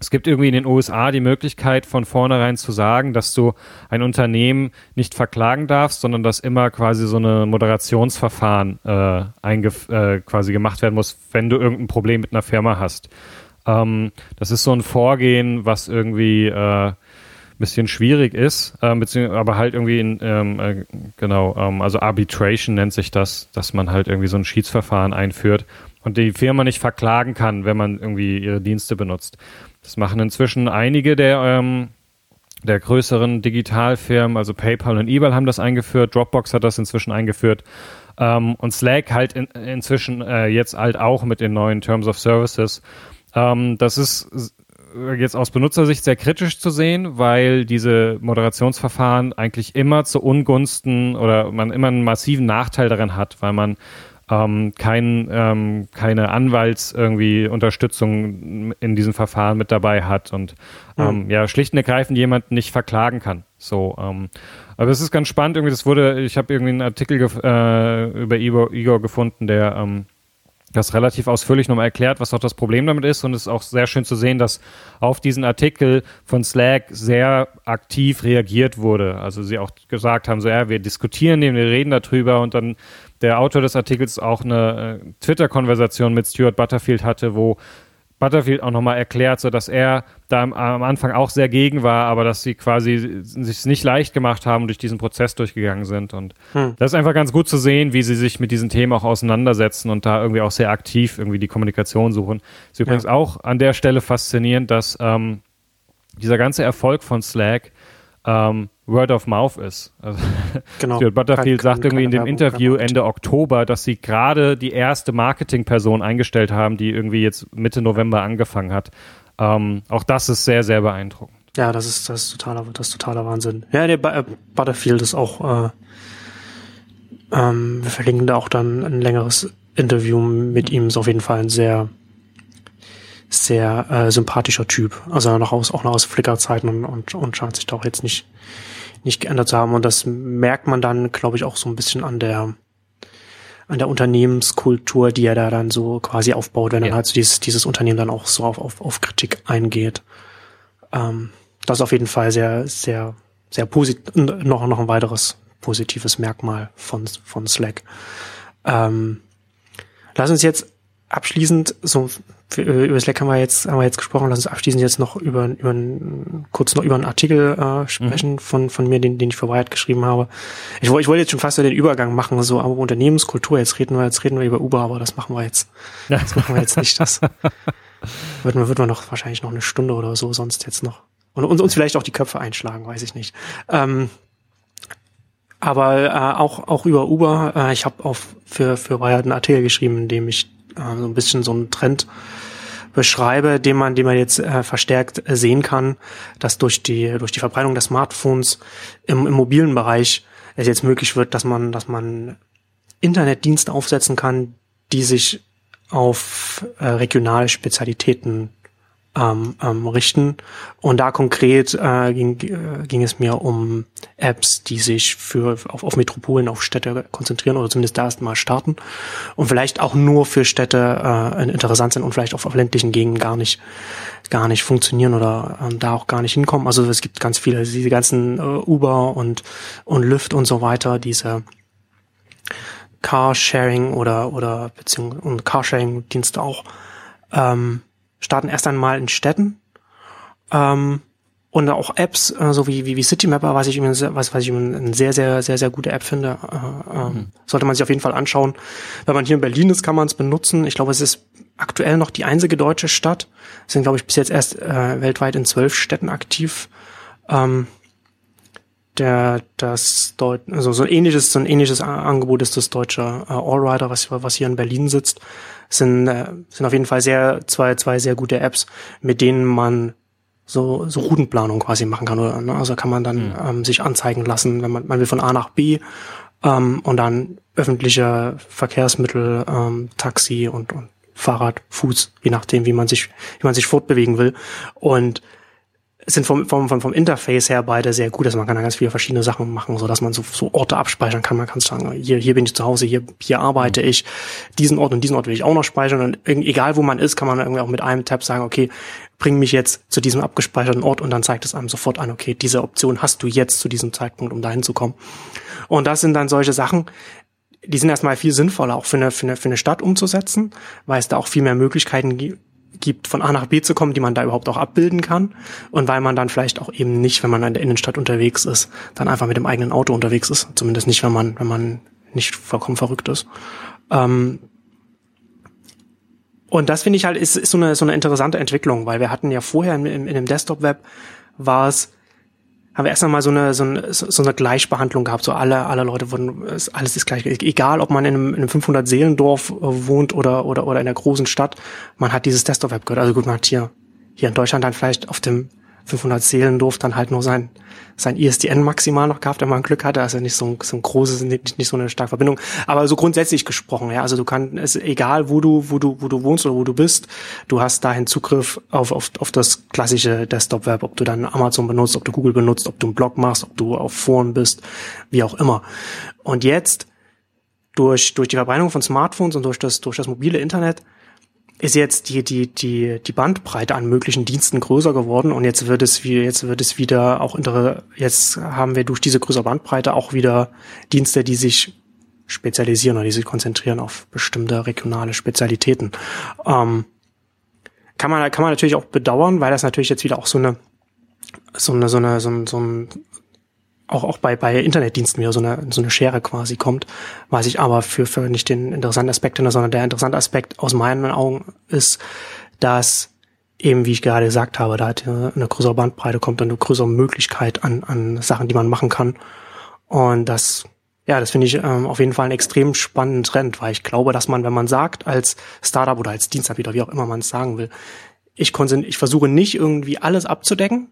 Es gibt irgendwie in den USA die Möglichkeit, von vornherein zu sagen, dass du ein Unternehmen nicht verklagen darfst, sondern dass immer quasi so eine Moderationsverfahren äh, äh, quasi gemacht werden muss, wenn du irgendein Problem mit einer Firma hast. Ähm, das ist so ein Vorgehen, was irgendwie äh, bisschen schwierig ist, äh, aber halt irgendwie in, ähm, äh, genau, ähm, also Arbitration nennt sich das, dass man halt irgendwie so ein Schiedsverfahren einführt und die Firma nicht verklagen kann, wenn man irgendwie ihre Dienste benutzt. Das machen inzwischen einige der ähm, der größeren Digitalfirmen, also PayPal und eBay haben das eingeführt, Dropbox hat das inzwischen eingeführt ähm, und Slack halt in, inzwischen äh, jetzt halt auch mit den neuen Terms of Services ähm, das ist jetzt aus Benutzersicht sehr kritisch zu sehen, weil diese Moderationsverfahren eigentlich immer zu Ungunsten oder man immer einen massiven Nachteil daran hat, weil man ähm, kein, ähm, keine Anwalts irgendwie Unterstützung in diesem Verfahren mit dabei hat und ähm, mhm. ja schlicht und ergreifend jemanden nicht verklagen kann. So, ähm, aber es ist ganz spannend irgendwie. Das wurde, ich habe irgendwie einen Artikel äh, über Igor, Igor gefunden, der ähm, das relativ ausführlich nochmal erklärt, was auch das Problem damit ist. Und es ist auch sehr schön zu sehen, dass auf diesen Artikel von Slack sehr aktiv reagiert wurde. Also sie auch gesagt haben, so ja, wir diskutieren den, wir reden darüber und dann der Autor des Artikels auch eine äh, Twitter-Konversation mit Stuart Butterfield hatte, wo Butterfield auch nochmal erklärt, so dass er da am, am, Anfang auch sehr gegen war, aber dass sie quasi sich nicht leicht gemacht haben, durch diesen Prozess durchgegangen sind. Und hm. das ist einfach ganz gut zu sehen, wie sie sich mit diesen Themen auch auseinandersetzen und da irgendwie auch sehr aktiv irgendwie die Kommunikation suchen. Ist übrigens ja. auch an der Stelle faszinierend, dass ähm, dieser ganze Erfolg von Slack ähm, Word of Mouth ist. Also genau. Stuart Butterfield kann, sagt irgendwie in dem Interview Ende Oktober, dass sie gerade die erste Marketingperson eingestellt haben, die irgendwie jetzt Mitte November angefangen hat. Ähm, auch das ist sehr, sehr beeindruckend. Ja, das ist, das ist totaler, das ist totaler Wahnsinn. Ja, der äh, Butterfield ist auch, äh, ähm, wir verlinken da auch dann ein längeres Interview mit ihm, ist auf jeden Fall ein sehr, sehr äh, sympathischer Typ. Also noch aus, auch noch aus Flickr-Zeiten und, und, und scheint sich da auch jetzt nicht, nicht geändert zu haben. Und das merkt man dann, glaube ich, auch so ein bisschen an der, an der Unternehmenskultur, die er da dann so quasi aufbaut, wenn ja. dann halt so dieses, dieses Unternehmen dann auch so auf, auf, auf Kritik eingeht. Ähm, das ist auf jeden Fall sehr, sehr, sehr positiv, noch, noch ein weiteres positives Merkmal von, von Slack. Ähm, lass uns jetzt abschließend, so über Slack haben wir jetzt haben wir jetzt gesprochen, lass uns abschließend jetzt noch über, über kurz noch über einen Artikel äh, sprechen mhm. von von mir, den, den ich für Wired geschrieben habe. Ich, wollte ich wollte jetzt schon fast so den Übergang machen, so aber Unternehmenskultur. Jetzt reden wir jetzt reden wir über Uber, aber das machen wir jetzt. Das machen wir jetzt nicht. Das wird man wird man noch wahrscheinlich noch eine Stunde oder so sonst jetzt noch und uns, uns vielleicht auch die Köpfe einschlagen, weiß ich nicht. Ähm, aber äh, auch auch über Uber. Äh, ich habe auch für für Wired einen Artikel geschrieben, in dem ich äh, so ein bisschen so einen Trend beschreibe, den man, den man jetzt äh, verstärkt sehen kann, dass durch die durch die Verbreitung der Smartphones im, im mobilen Bereich es jetzt möglich wird, dass man dass man Internetdienste aufsetzen kann, die sich auf äh, regionale Spezialitäten ähm, ähm, richten. Und da konkret äh, ging, äh, ging es mir um Apps, die sich für auf, auf Metropolen, auf Städte konzentrieren oder zumindest da erstmal starten und vielleicht auch nur für Städte äh, interessant sind und vielleicht auch auf ländlichen Gegenden gar nicht gar nicht funktionieren oder ähm, da auch gar nicht hinkommen. Also es gibt ganz viele, diese ganzen äh, Uber und und Lyft und so weiter, diese Carsharing oder oder beziehungsweise Carsharing-Dienste auch. Ähm, starten erst einmal in Städten ähm, und auch Apps, äh, so wie, wie, wie Citymapper, was ich, was, was ich eine sehr, sehr, sehr, sehr gute App finde, äh, äh, mhm. sollte man sich auf jeden Fall anschauen. Wenn man hier in Berlin ist, kann man es benutzen. Ich glaube, es ist aktuell noch die einzige deutsche Stadt. Es sind, glaube ich, bis jetzt erst äh, weltweit in zwölf Städten aktiv. Ähm, der das Deut also so ein ähnliches so ein ähnliches Angebot ist das deutsche äh, Allrider, was was hier in Berlin sitzt sind, äh, sind auf jeden Fall sehr, zwei, zwei sehr gute Apps, mit denen man so, so Routenplanung quasi machen kann. Oder, ne? Also kann man dann mhm. ähm, sich anzeigen lassen, wenn man, man will von A nach B ähm, und dann öffentliche Verkehrsmittel, ähm, Taxi und, und Fahrrad, Fuß, je nachdem, wie man sich, wie man sich fortbewegen will. Und sind vom, vom, vom, vom Interface her beide sehr gut. Also man kann da ganz viele verschiedene Sachen machen, so dass man so, so Orte abspeichern kann. Man kann sagen, hier, hier bin ich zu Hause, hier, hier arbeite mhm. ich, diesen Ort und diesen Ort will ich auch noch speichern. Und egal wo man ist, kann man irgendwie auch mit einem Tab sagen, okay, bring mich jetzt zu diesem abgespeicherten Ort und dann zeigt es einem sofort an, okay, diese Option hast du jetzt zu diesem Zeitpunkt, um dahin zu kommen. Und das sind dann solche Sachen, die sind erstmal viel sinnvoller, auch für eine, für eine, für eine Stadt umzusetzen, weil es da auch viel mehr Möglichkeiten gibt gibt, von A nach B zu kommen, die man da überhaupt auch abbilden kann. Und weil man dann vielleicht auch eben nicht, wenn man in der Innenstadt unterwegs ist, dann einfach mit dem eigenen Auto unterwegs ist. Zumindest nicht, wenn man, wenn man nicht vollkommen verrückt ist. Ähm und das finde ich halt, ist, ist so, eine, so eine interessante Entwicklung, weil wir hatten ja vorher in, in, in dem Desktop-Web war es haben wir erst einmal so eine, so eine, so eine Gleichbehandlung gehabt. So alle, alle Leute wurden, alles ist gleich. Egal, ob man in einem, in einem 500 Seelendorf äh, wohnt oder, oder, oder in der großen Stadt, man hat dieses Desktop-Web gehört. Also gut, man hat hier, hier in Deutschland dann vielleicht auf dem 500 Seelendorf dann halt nur sein, sein ISDN maximal noch gehabt, wenn man Glück hatte. Also nicht so ein, so ein großes, nicht, nicht so eine starke Verbindung. Aber so grundsätzlich gesprochen, ja. Also du kannst, es egal wo du, wo du, wo du wohnst oder wo du bist, du hast dahin Zugriff auf, auf, auf das klassische Desktop-Web, ob du dann Amazon benutzt, ob du Google benutzt, ob du einen Blog machst, ob du auf Foren bist, wie auch immer. Und jetzt, durch, durch die Verbreitung von Smartphones und durch das, durch das mobile Internet, ist jetzt die, die, die, die Bandbreite an möglichen Diensten größer geworden und jetzt wird es wie, jetzt wird es wieder auch intere, jetzt haben wir durch diese größere Bandbreite auch wieder Dienste, die sich spezialisieren oder die sich konzentrieren auf bestimmte regionale Spezialitäten. Ähm, kann man, kann man natürlich auch bedauern, weil das natürlich jetzt wieder auch so eine, so eine, so eine, so ein, so ein auch, auch bei, bei Internetdiensten wieder so eine, so eine Schere quasi kommt, was ich aber für, für nicht den interessanten Aspekt finde, sondern der interessante Aspekt aus meinen Augen ist, dass eben, wie ich gerade gesagt habe, da halt eine größere Bandbreite kommt und eine größere Möglichkeit an, an Sachen, die man machen kann. Und das, ja, das finde ich ähm, auf jeden Fall einen extrem spannenden Trend, weil ich glaube, dass man, wenn man sagt, als Startup oder als Dienstanbieter, wie auch immer man es sagen will, ich, ich versuche nicht irgendwie alles abzudecken,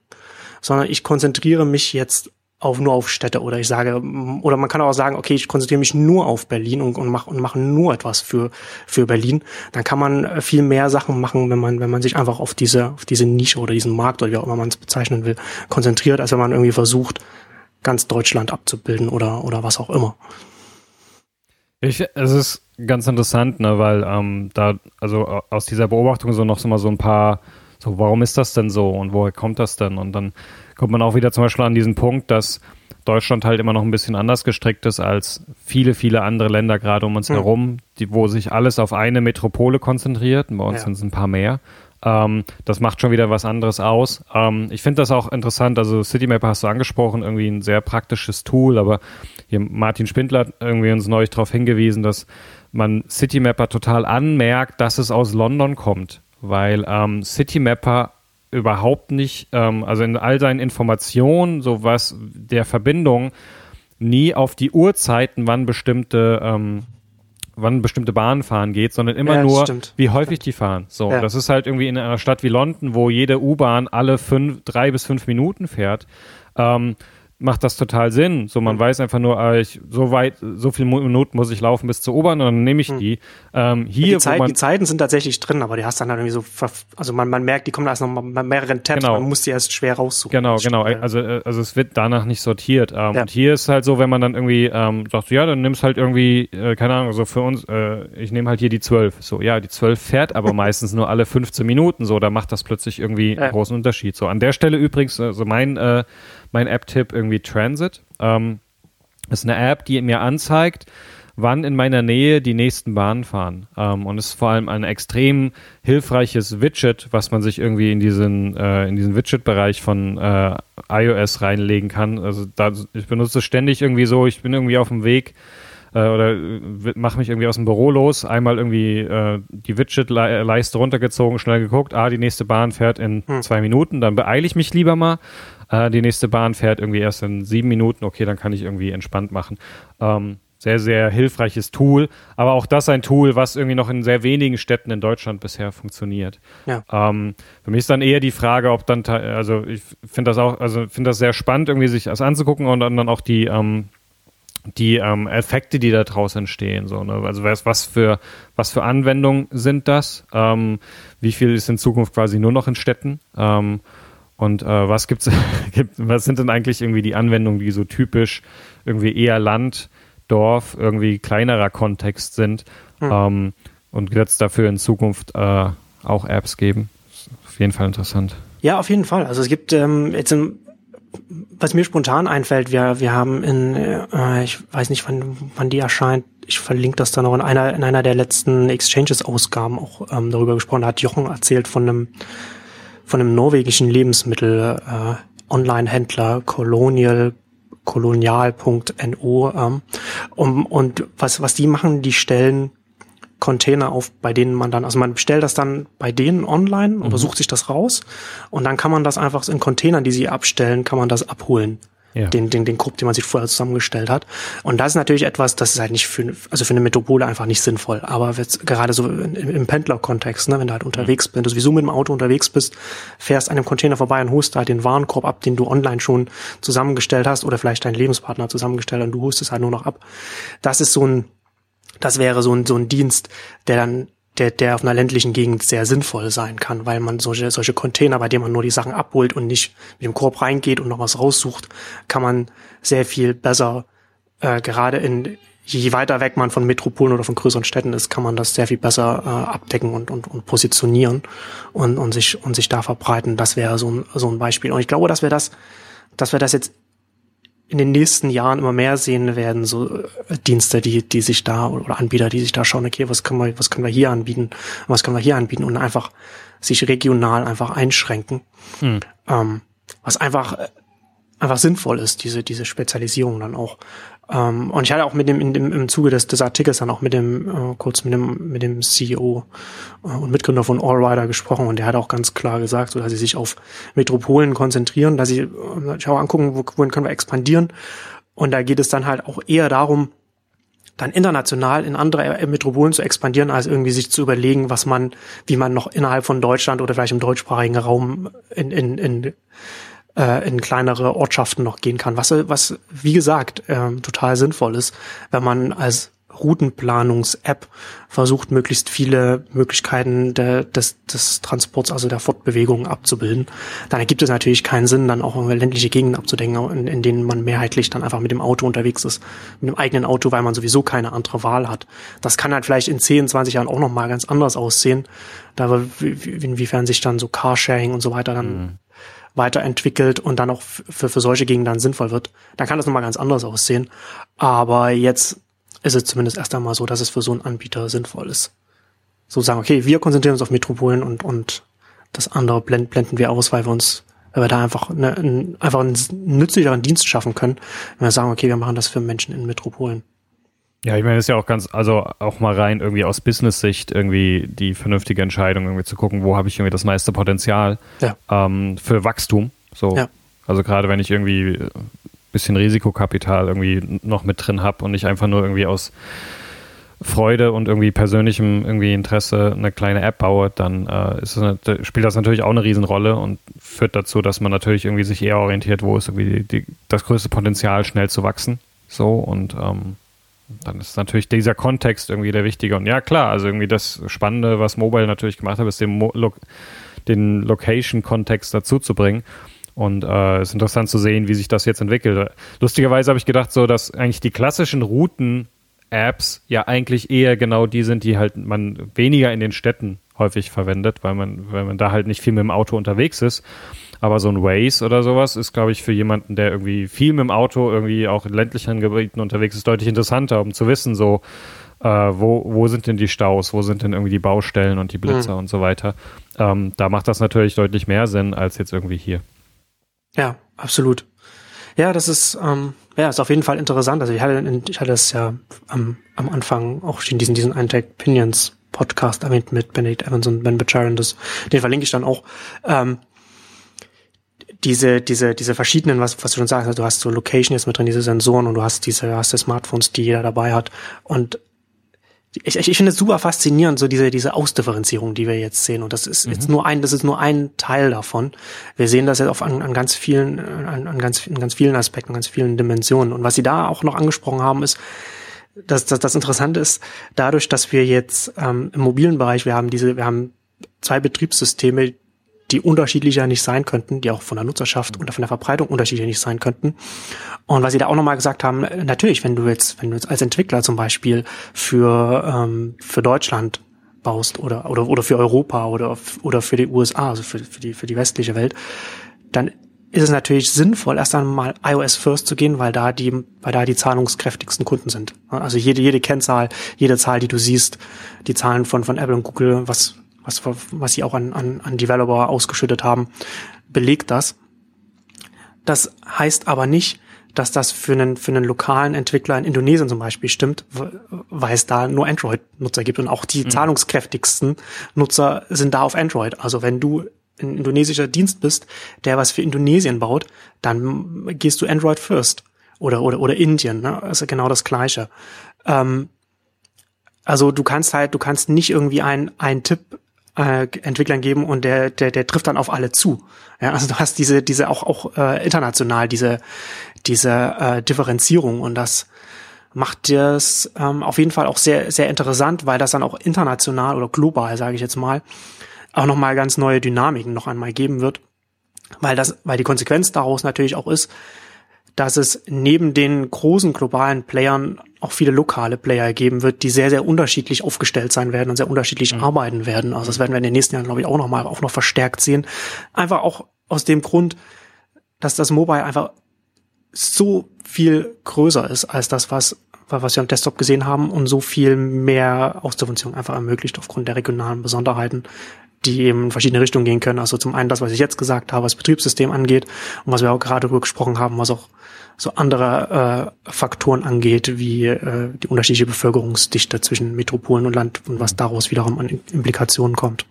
sondern ich konzentriere mich jetzt auf nur auf Städte oder ich sage oder man kann auch sagen, okay, ich konzentriere mich nur auf Berlin und, und mache und mache nur etwas für für Berlin. Dann kann man äh, viel mehr Sachen machen, wenn man wenn man sich einfach auf diese auf diese Nische oder diesen Markt oder wie auch immer man es bezeichnen will konzentriert, als wenn man irgendwie versucht ganz Deutschland abzubilden oder oder was auch immer. Ich, es ist ganz interessant, ne, weil ähm, da also aus dieser Beobachtung so noch so mal so ein paar so, warum ist das denn so und woher kommt das denn? Und dann kommt man auch wieder zum Beispiel an diesen Punkt, dass Deutschland halt immer noch ein bisschen anders gestrickt ist als viele, viele andere Länder gerade um uns mhm. herum, die, wo sich alles auf eine Metropole konzentriert. Und bei uns ja. sind es ein paar mehr. Ähm, das macht schon wieder was anderes aus. Ähm, ich finde das auch interessant. Also CityMapper hast du angesprochen, irgendwie ein sehr praktisches Tool, aber hier Martin Spindler hat irgendwie uns neulich darauf hingewiesen, dass man CityMapper total anmerkt, dass es aus London kommt weil ähm, Citymapper überhaupt nicht, ähm, also in all seinen Informationen, so was der Verbindung, nie auf die Uhrzeiten, wann bestimmte ähm, wann bestimmte Bahnen fahren geht, sondern immer ja, nur, stimmt. wie häufig die fahren. So, ja. das ist halt irgendwie in einer Stadt wie London, wo jede U-Bahn alle fünf, drei bis fünf Minuten fährt. Ähm, macht das total Sinn. So, man mhm. weiß einfach nur, äh, ich, so weit, so viele Minuten muss ich laufen bis zur U-Bahn und dann nehme ich mhm. die. Ähm, hier, die, Zeit, man, die, Zeiten sind tatsächlich drin, aber die hast dann halt irgendwie so, also man, man merkt, die kommen da erst noch mal mehreren Tabs, genau. man muss die erst schwer raussuchen. Genau, genau. Also, äh, also es wird danach nicht sortiert. Ähm, ja. Und hier ist halt so, wenn man dann irgendwie ähm, sagt, ja, dann nimmst halt irgendwie, äh, keine Ahnung, so für uns, äh, ich nehme halt hier die 12. So, ja, die 12 fährt aber meistens nur alle 15 Minuten. So, da macht das plötzlich irgendwie ja. einen großen Unterschied. So, an der Stelle übrigens, also mein äh, mein App-Tipp irgendwie Transit. Ähm, ist eine App, die mir anzeigt, wann in meiner Nähe die nächsten Bahnen fahren. Ähm, und ist vor allem ein extrem hilfreiches Widget, was man sich irgendwie in diesen, äh, in diesen Widget-Bereich von äh, iOS reinlegen kann. Also da, ich benutze es ständig irgendwie so, ich bin irgendwie auf dem Weg äh, oder äh, mache mich irgendwie aus dem Büro los, einmal irgendwie äh, die Widget-Leiste runtergezogen, schnell geguckt, ah, die nächste Bahn fährt in hm. zwei Minuten, dann beeile ich mich lieber mal äh, die nächste Bahn fährt irgendwie erst in sieben Minuten, okay, dann kann ich irgendwie entspannt machen. Ähm, sehr, sehr hilfreiches Tool, aber auch das ein Tool, was irgendwie noch in sehr wenigen Städten in Deutschland bisher funktioniert. Ja. Ähm, für mich ist dann eher die Frage, ob dann, also ich finde das auch, also finde das sehr spannend, irgendwie sich das anzugucken und dann, dann auch die, ähm, die ähm, Effekte, die da draus entstehen. So, ne? Also was, was für was für Anwendungen sind das? Ähm, wie viel ist in Zukunft quasi nur noch in Städten? Ähm, und äh, was gibt's, gibt, was sind denn eigentlich irgendwie die Anwendungen, die so typisch irgendwie eher Land, Dorf, irgendwie kleinerer Kontext sind? Hm. Ähm, und wird es dafür in Zukunft äh, auch Apps geben? Auf jeden Fall interessant. Ja, auf jeden Fall. Also es gibt ähm, jetzt im, was mir spontan einfällt, wir, wir haben in, äh, ich weiß nicht, wann, wann die erscheint, ich verlinke das dann noch in einer, in einer der letzten Exchanges-Ausgaben auch ähm, darüber gesprochen, da hat Jochen erzählt von einem von einem norwegischen Lebensmittel äh, Online-Händler Colonial kolonial.no ähm, um, und was was die machen, die stellen Container auf, bei denen man dann, also man bestellt das dann bei denen online oder mhm. sucht sich das raus und dann kann man das einfach in Containern, die sie abstellen, kann man das abholen ja. den, den, den Grupp, den man sich vorher zusammengestellt hat. Und das ist natürlich etwas, das ist halt nicht für, also für eine Metropole einfach nicht sinnvoll. Aber gerade so im, im Pendler-Kontext, ne, wenn du halt unterwegs bist, wenn du sowieso mit dem Auto unterwegs bist, fährst an einem Container vorbei und holst halt den Warenkorb ab, den du online schon zusammengestellt hast oder vielleicht deinen Lebenspartner zusammengestellt und du holst es halt nur noch ab. Das ist so ein, das wäre so ein, so ein Dienst, der dann der, der auf einer ländlichen Gegend sehr sinnvoll sein kann, weil man solche, solche Container, bei denen man nur die Sachen abholt und nicht mit dem Korb reingeht und noch was raussucht, kann man sehr viel besser, äh, gerade in, je weiter weg man von Metropolen oder von größeren Städten ist, kann man das sehr viel besser äh, abdecken und, und, und positionieren und, und sich, und sich da verbreiten. Das wäre so ein, so ein Beispiel. Und ich glaube, dass wir das, dass wir das jetzt in den nächsten Jahren immer mehr sehen werden, so äh, Dienste, die, die sich da oder Anbieter, die sich da schauen, okay, was können wir, was können wir hier anbieten, was können wir hier anbieten und einfach sich regional einfach einschränken. Hm. Ähm, was einfach, äh, einfach sinnvoll ist, diese, diese Spezialisierung dann auch. Ähm, und ich hatte auch mit dem, in dem im Zuge des, des Artikels dann auch mit dem, äh, kurz mit dem, mit dem CEO äh, und Mitgründer von Allrider gesprochen und der hat auch ganz klar gesagt, so, dass sie sich auf Metropolen konzentrieren, dass sie äh, sich auch angucken, wo, wohin können wir expandieren. Und da geht es dann halt auch eher darum, dann international in andere Metropolen zu expandieren, als irgendwie sich zu überlegen, was man, wie man noch innerhalb von Deutschland oder vielleicht im deutschsprachigen Raum in, in, in äh, in kleinere Ortschaften noch gehen kann, was, was wie gesagt, äh, total sinnvoll ist, wenn man als Routenplanungs-App versucht, möglichst viele Möglichkeiten de, des, des Transports, also der Fortbewegung abzubilden. Dann ergibt es natürlich keinen Sinn, dann auch ländliche Gegenden abzudenken, in, in denen man mehrheitlich dann einfach mit dem Auto unterwegs ist, mit dem eigenen Auto, weil man sowieso keine andere Wahl hat. Das kann halt vielleicht in 10, 20 Jahren auch nochmal ganz anders aussehen, da inwiefern sich dann so Carsharing und so weiter dann mhm weiterentwickelt und dann auch für, für solche Gegenden dann sinnvoll wird, dann kann das nochmal ganz anders aussehen. Aber jetzt ist es zumindest erst einmal so, dass es für so einen Anbieter sinnvoll ist. So sagen, okay, wir konzentrieren uns auf Metropolen und, und das andere blend, blenden wir aus, weil wir uns, weil wir da einfach, eine, ein, einfach einen nützlicheren Dienst schaffen können, wenn wir sagen, okay, wir machen das für Menschen in Metropolen. Ja, ich meine, das ist ja auch ganz, also auch mal rein irgendwie aus Business-Sicht irgendwie die vernünftige Entscheidung, irgendwie zu gucken, wo habe ich irgendwie das meiste Potenzial ja. ähm, für Wachstum. So. Ja. Also gerade wenn ich irgendwie bisschen Risikokapital irgendwie noch mit drin habe und nicht einfach nur irgendwie aus Freude und irgendwie persönlichem irgendwie Interesse eine kleine App baue, dann äh, das, spielt das natürlich auch eine Riesenrolle und führt dazu, dass man natürlich irgendwie sich eher orientiert, wo ist irgendwie die, die, das größte Potenzial, schnell zu wachsen. So und ähm, dann ist natürlich dieser Kontext irgendwie der wichtige. Und ja, klar, also irgendwie das Spannende, was Mobile natürlich gemacht hat, ist den, Mo den Location-Kontext dazu zu bringen. Und es äh, ist interessant zu sehen, wie sich das jetzt entwickelt. Lustigerweise habe ich gedacht, so dass eigentlich die klassischen Routen-Apps ja eigentlich eher genau die sind, die halt man weniger in den Städten häufig verwendet, weil man, weil man da halt nicht viel mit dem Auto unterwegs ist. Aber so ein Waze oder sowas ist, glaube ich, für jemanden, der irgendwie viel mit dem Auto irgendwie auch in ländlichen Gebieten unterwegs ist, deutlich interessanter, um zu wissen, so, äh, wo, wo sind denn die Staus, wo sind denn irgendwie die Baustellen und die Blitzer mhm. und so weiter. Ähm, da macht das natürlich deutlich mehr Sinn als jetzt irgendwie hier. Ja, absolut. Ja, das ist, ähm, ja, ist auf jeden Fall interessant. Also ich hatte, ich hatte es ja am, am Anfang auch in diesen, diesen Eintake Pinions Podcast erwähnt mit Benedict Evans und Ben Bacharan. Das, den verlinke ich dann auch. Ähm, diese, diese, diese verschiedenen, was, was du schon sagst, also du hast so Location jetzt mit drin, diese Sensoren und du hast diese, hast die Smartphones, die jeder dabei hat. Und ich, ich, ich finde es super faszinierend, so diese, diese Ausdifferenzierung, die wir jetzt sehen. Und das ist mhm. jetzt nur ein, das ist nur ein Teil davon. Wir sehen das jetzt auf an, an ganz vielen, an, an ganz, in ganz vielen Aspekten, ganz vielen Dimensionen. Und was Sie da auch noch angesprochen haben, ist, dass, dass das Interessante ist, dadurch, dass wir jetzt ähm, im mobilen Bereich, wir haben diese, wir haben zwei Betriebssysteme, die unterschiedlicher nicht sein könnten, die auch von der Nutzerschaft und von der Verbreitung unterschiedlicher nicht sein könnten. Und was sie da auch nochmal gesagt haben, natürlich, wenn du jetzt, wenn du jetzt als Entwickler zum Beispiel für, ähm, für Deutschland baust oder, oder, oder für Europa oder, oder für die USA, also für, für, die, für die westliche Welt, dann ist es natürlich sinnvoll, erst einmal iOS First zu gehen, weil da die, weil da die zahlungskräftigsten Kunden sind. Also jede, jede Kennzahl, jede Zahl, die du siehst, die Zahlen von, von Apple und Google, was, was, was sie auch an, an, an Developer ausgeschüttet haben, belegt das. Das heißt aber nicht, dass das für einen, für einen lokalen Entwickler in Indonesien zum Beispiel stimmt, weil es da nur Android-Nutzer gibt und auch die mhm. zahlungskräftigsten Nutzer sind da auf Android. Also wenn du ein indonesischer Dienst bist, der was für Indonesien baut, dann gehst du Android first oder oder oder Indien, ne? Also genau das Gleiche. Ähm, also du kannst halt, du kannst nicht irgendwie ein ein Tipp äh, Entwicklern geben und der, der, der trifft dann auf alle zu. Ja, also du hast diese, diese auch, auch äh, international, diese, diese äh, Differenzierung und das macht das ähm, auf jeden Fall auch sehr, sehr interessant, weil das dann auch international oder global, sage ich jetzt mal, auch nochmal ganz neue Dynamiken noch einmal geben wird. Weil das, weil die Konsequenz daraus natürlich auch ist, dass es neben den großen globalen Playern auch viele lokale Player geben wird, die sehr, sehr unterschiedlich aufgestellt sein werden und sehr unterschiedlich mhm. arbeiten werden. Also das werden wir in den nächsten Jahren, glaube ich, auch noch mal auch noch verstärkt sehen. Einfach auch aus dem Grund, dass das Mobile einfach so viel größer ist als das, was was wir am Desktop gesehen haben und so viel mehr Ausdifferenzierung einfach ermöglicht aufgrund der regionalen Besonderheiten, die eben in verschiedene Richtungen gehen können. Also zum einen das, was ich jetzt gesagt habe, was Betriebssystem angeht und was wir auch gerade darüber gesprochen haben, was auch so andere äh, Faktoren angeht, wie äh, die unterschiedliche Bevölkerungsdichte zwischen Metropolen und Land und was daraus wiederum an Implikationen kommt.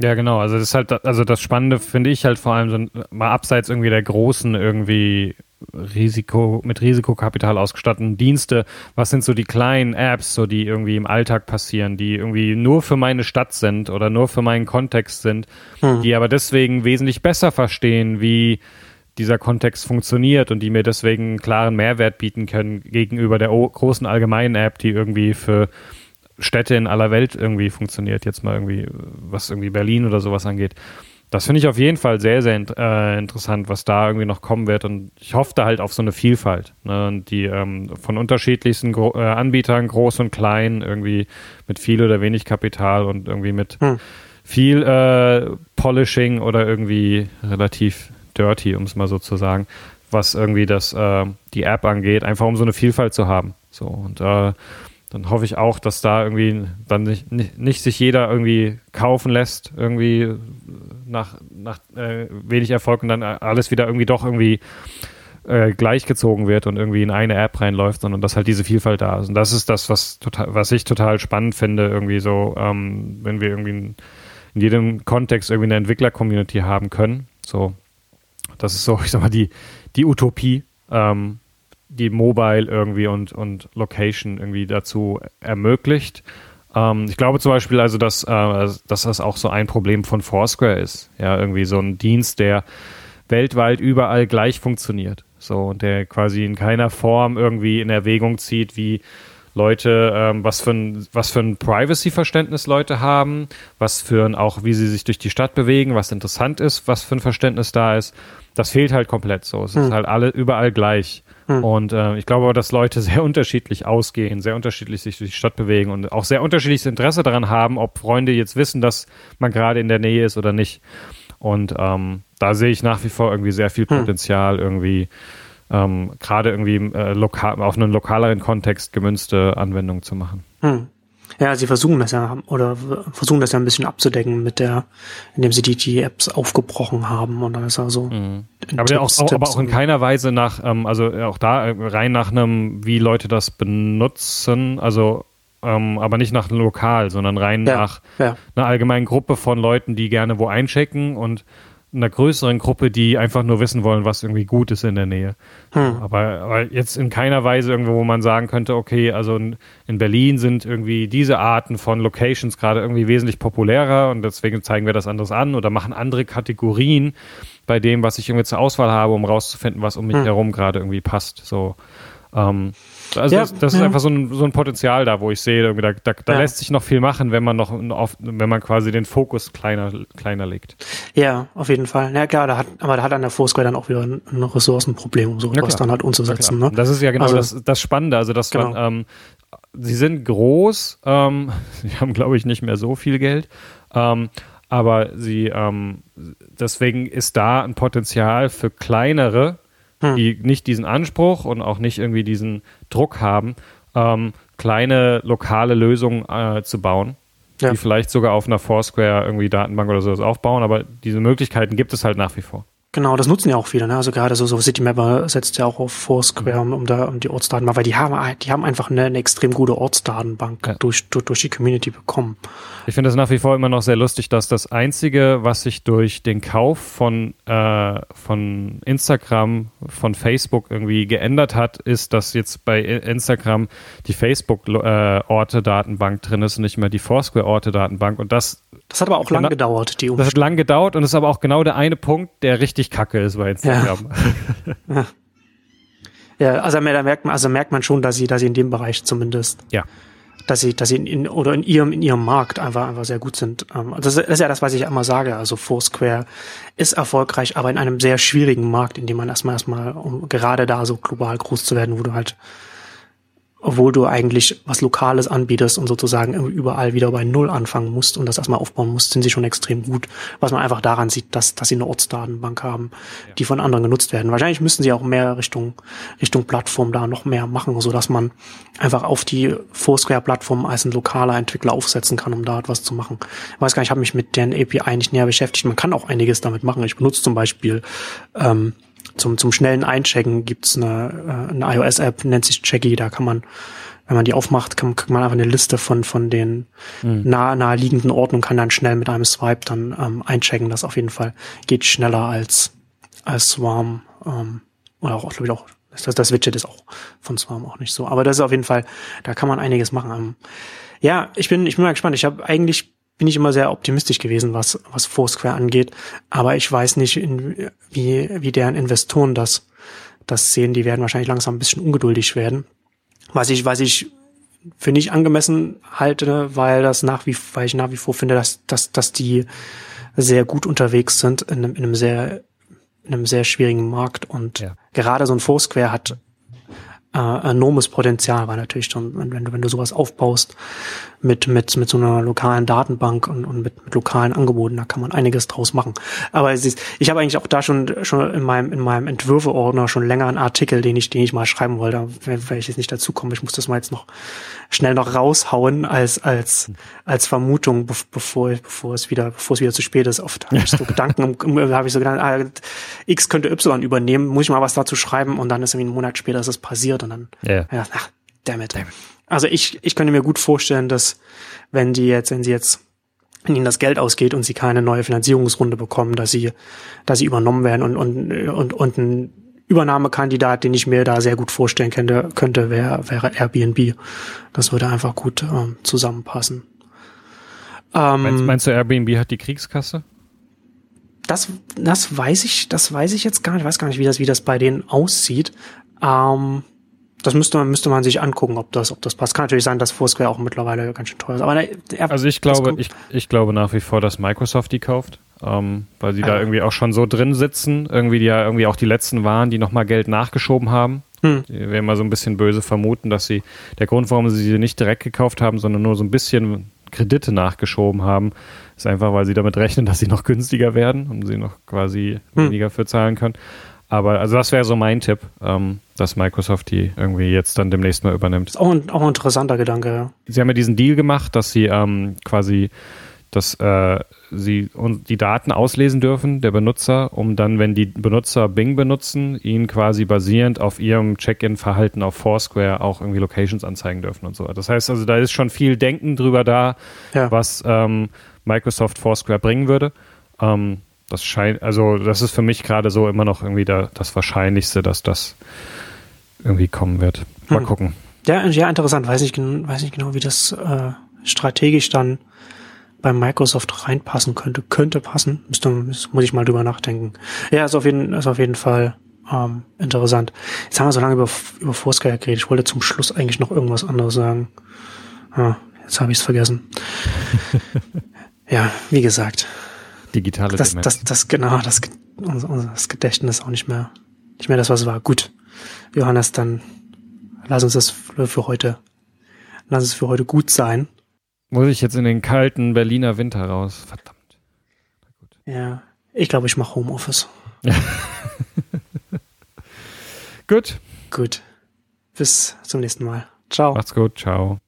Ja, genau. Also das ist halt, also das Spannende finde ich halt vor allem so mal abseits irgendwie der großen irgendwie Risiko, mit Risikokapital ausgestatteten Dienste, was sind so die kleinen Apps, so die irgendwie im Alltag passieren, die irgendwie nur für meine Stadt sind oder nur für meinen Kontext sind, hm. die aber deswegen wesentlich besser verstehen, wie dieser Kontext funktioniert und die mir deswegen einen klaren Mehrwert bieten können gegenüber der großen allgemeinen App, die irgendwie für Städte in aller Welt irgendwie funktioniert, jetzt mal irgendwie, was irgendwie Berlin oder sowas angeht. Das finde ich auf jeden Fall sehr, sehr äh, interessant, was da irgendwie noch kommen wird. Und ich hoffe da halt auf so eine Vielfalt, ne? die ähm, von unterschiedlichsten Gro äh, Anbietern, groß und klein, irgendwie mit viel oder wenig Kapital und irgendwie mit hm. viel äh, Polishing oder irgendwie relativ dirty, um es mal so zu sagen, was irgendwie das äh, die App angeht, einfach um so eine Vielfalt zu haben. So und äh, dann hoffe ich auch, dass da irgendwie dann nicht, nicht, nicht sich jeder irgendwie kaufen lässt, irgendwie nach, nach äh, wenig Erfolg und dann alles wieder irgendwie doch irgendwie äh, gleichgezogen wird und irgendwie in eine App reinläuft, sondern dass halt diese Vielfalt da ist. Und das ist das, was total, was ich total spannend finde, irgendwie so, ähm, wenn wir irgendwie in, in jedem Kontext irgendwie eine Entwickler-Community haben können. So, das ist so, ich sag mal, die, die Utopie, ähm, die Mobile irgendwie und, und Location irgendwie dazu ermöglicht. Ähm, ich glaube zum Beispiel also, dass, äh, dass das auch so ein Problem von Foursquare ist. Ja, irgendwie so ein Dienst, der weltweit überall gleich funktioniert. So, und der quasi in keiner Form irgendwie in Erwägung zieht, wie Leute, ähm, was für ein, was für ein Privacy-Verständnis Leute haben, was für ein, auch wie sie sich durch die Stadt bewegen, was interessant ist, was für ein Verständnis da ist. Das fehlt halt komplett so. Es hm. ist halt alle überall gleich. Hm. Und äh, ich glaube aber, dass Leute sehr unterschiedlich ausgehen, sehr unterschiedlich sich durch die Stadt bewegen und auch sehr unterschiedliches Interesse daran haben, ob Freunde jetzt wissen, dass man gerade in der Nähe ist oder nicht. Und ähm, da sehe ich nach wie vor irgendwie sehr viel hm. Potenzial, hm. irgendwie ähm, gerade irgendwie äh, lokal, auf einen lokaleren Kontext gemünzte Anwendungen zu machen. Hm. Ja, sie versuchen das ja oder versuchen das ja ein bisschen abzudecken mit der, indem sie die, die Apps aufgebrochen haben und dann ist also. Mhm. Aber, auch, auch, aber auch in keiner Weise nach, ähm, also auch da äh, rein nach einem, wie Leute das benutzen, also ähm, aber nicht nach lokal, sondern rein ja, nach ja. einer allgemeinen Gruppe von Leuten, die gerne wo einchecken und einer größeren Gruppe, die einfach nur wissen wollen, was irgendwie gut ist in der Nähe. Hm. Aber, aber jetzt in keiner Weise irgendwo, wo man sagen könnte, okay, also in, in Berlin sind irgendwie diese Arten von Locations gerade irgendwie wesentlich populärer und deswegen zeigen wir das anderes an oder machen andere Kategorien bei dem, was ich irgendwie zur Auswahl habe, um rauszufinden, was um mich hm. herum gerade irgendwie passt. So. Ähm, also ja, das, das ja. ist einfach so ein, so ein Potenzial da, wo ich sehe, da, da, da ja. lässt sich noch viel machen, wenn man noch auf, wenn man quasi den Fokus kleiner, kleiner legt. Ja, auf jeden Fall. Ja klar, da hat, aber da hat an der Foursquare dann auch wieder ein, ein Ressourcenproblem, um sowas dann halt umzusetzen. Ne? Das ist ja genau also, das, das Spannende, also dass genau. man, ähm, sie sind groß, ähm, sie haben glaube ich nicht mehr so viel Geld, ähm, aber sie, ähm, deswegen ist da ein Potenzial für kleinere hm. die nicht diesen Anspruch und auch nicht irgendwie diesen Druck haben, ähm, kleine lokale Lösungen äh, zu bauen, ja. die vielleicht sogar auf einer Foursquare irgendwie Datenbank oder sowas aufbauen, aber diese Möglichkeiten gibt es halt nach wie vor. Genau, das nutzen ja auch viele, ne? Also gerade so, so Citymapper setzt ja auch auf Foursquare, um, um da um die Ortsdatenbank, weil die haben, die haben einfach eine, eine extrem gute Ortsdatenbank ja. durch, durch, durch die Community bekommen. Ich finde es nach wie vor immer noch sehr lustig, dass das Einzige, was sich durch den Kauf von, äh, von Instagram, von Facebook irgendwie geändert hat, ist, dass jetzt bei Instagram die Facebook-Orte-Datenbank äh, drin ist und nicht mehr die Foursquare-Orte-Datenbank. Und das das hat aber auch lang gedauert, die Umstellung. Das hat lang gedauert und ist aber auch genau der eine Punkt, der richtig kacke ist bei Instagram. Ja, ja. also da merkt man, also merkt man schon, dass sie, dass sie in dem Bereich zumindest, ja. dass sie, dass sie in, in oder in ihrem, in ihrem Markt einfach, einfach sehr gut sind. Ähm, das ist ja das, was ich immer sage. Also Foursquare ist erfolgreich, aber in einem sehr schwierigen Markt, in dem man erstmal, erstmal, um gerade da so global groß zu werden, wo du halt obwohl du eigentlich was Lokales anbietest und sozusagen überall wieder bei Null anfangen musst und das erstmal aufbauen musst, sind sie schon extrem gut. Was man einfach daran sieht, dass, dass sie eine Ortsdatenbank haben, ja. die von anderen genutzt werden. Wahrscheinlich müssten sie auch mehr Richtung, Richtung Plattform da noch mehr machen, so dass man einfach auf die Foursquare-Plattform als ein lokaler Entwickler aufsetzen kann, um da etwas zu machen. Ich weiß gar nicht, ich habe mich mit deren API nicht näher beschäftigt. Man kann auch einiges damit machen. Ich benutze zum Beispiel ähm, zum, zum schnellen Einchecken gibt's eine, äh, eine iOS-App, nennt sich Checky, da kann man, wenn man die aufmacht, kann, kann man einfach eine Liste von, von den mhm. nah, naheliegenden Orten und kann dann schnell mit einem Swipe dann ähm, einchecken. Das auf jeden Fall geht schneller als, als Swarm. Ähm, Oder auch, glaube ich, auch, das, das Widget ist auch von Swarm auch nicht so. Aber das ist auf jeden Fall, da kann man einiges machen. Ähm, ja, ich bin, ich bin mal gespannt. Ich habe eigentlich bin ich immer sehr optimistisch gewesen, was, was Foursquare angeht. Aber ich weiß nicht, in, wie, wie deren Investoren das, das sehen. Die werden wahrscheinlich langsam ein bisschen ungeduldig werden. Was ich, was ich für nicht angemessen halte, weil das nach wie, weil ich nach wie vor finde, dass, dass, dass die sehr gut unterwegs sind in einem, in einem sehr, in einem sehr schwierigen Markt und ja. gerade so ein Foursquare hat äh, enormes Potenzial, weil natürlich schon, wenn, wenn, du, wenn du sowas aufbaust mit, mit, mit so einer lokalen Datenbank und, und mit, mit lokalen Angeboten, da kann man einiges draus machen. Aber es ist, ich habe eigentlich auch da schon, schon in meinem, in meinem Entwürfeordner schon länger einen Artikel, den ich, den ich mal schreiben wollte, wenn, wenn ich jetzt nicht dazu komme. Ich muss das mal jetzt noch schnell noch raushauen als, als, als Vermutung, bevor, bevor es wieder, bevor es wieder zu spät ist. Oft habe ich so Gedanken, habe ich so gedacht, ah, X könnte Y übernehmen, muss ich mal was dazu schreiben und dann ist irgendwie ein Monat später ist es passiert und dann, ja. ja ach, damn it. damn it. Also ich, ich könnte mir gut vorstellen, dass wenn die jetzt, wenn sie jetzt wenn ihnen das Geld ausgeht und sie keine neue Finanzierungsrunde bekommen, dass sie, dass sie übernommen werden und, und, und, und ein Übernahmekandidat, den ich mir da sehr gut vorstellen könnte, könnte wäre, wäre Airbnb. Das würde einfach gut ähm, zusammenpassen. Ähm, meinst, meinst du, Airbnb hat die Kriegskasse? Das, das weiß ich, das weiß ich jetzt gar nicht. Ich weiß gar nicht, wie das, wie das bei denen aussieht. Ähm, das müsste man, müsste man sich angucken, ob das, ob das passt. Kann natürlich sein, dass Foursquare auch mittlerweile ganz schön teuer ist. Aber der, also ich glaube, ich, ich glaube nach wie vor, dass Microsoft die kauft ähm, weil sie ah, da irgendwie auch schon so drin sitzen, irgendwie die ja irgendwie auch die letzten waren, die nochmal Geld nachgeschoben haben. Hm. Wir mal so ein bisschen böse vermuten, dass sie, der Grund, warum sie sie nicht direkt gekauft haben, sondern nur so ein bisschen Kredite nachgeschoben haben, ist einfach, weil sie damit rechnen, dass sie noch günstiger werden und sie noch quasi hm. weniger für zahlen können. Aber also das wäre so mein Tipp, ähm, dass Microsoft die irgendwie jetzt dann demnächst mal übernimmt. Auch ein, auch ein interessanter Gedanke, ja. Sie haben ja diesen Deal gemacht, dass sie ähm, quasi dass äh, sie die Daten auslesen dürfen, der Benutzer, um dann, wenn die Benutzer Bing benutzen, ihnen quasi basierend auf ihrem Check-in-Verhalten auf Foursquare auch irgendwie Locations anzeigen dürfen und so. Das heißt also, da ist schon viel Denken drüber da, ja. was ähm, Microsoft Foursquare bringen würde. Ähm, das scheint, also das ist für mich gerade so immer noch irgendwie da, das Wahrscheinlichste, dass das irgendwie kommen wird. Mal hm. gucken. Ja, ja, interessant. Weiß nicht, weiß nicht genau, wie das äh, strategisch dann bei Microsoft reinpassen könnte, könnte passen. Müsste, muss ich mal drüber nachdenken. Ja, ist auf jeden, ist auf jeden Fall ähm, interessant. Jetzt haben wir so lange über, über Foursquare geredet. Ich wollte zum Schluss eigentlich noch irgendwas anderes sagen. Ah, jetzt habe ich es vergessen. ja, wie gesagt. Digitale das, das, das, genau, das, das Gedächtnis auch nicht mehr, nicht mehr das, was war. Gut. Johannes, dann lass uns das für heute, lass es für heute gut sein. Muss ich jetzt in den kalten Berliner Winter raus? Verdammt. Gut. Ja, ich glaube, ich mache Homeoffice. gut. Gut. Bis zum nächsten Mal. Ciao. Macht's gut. Ciao.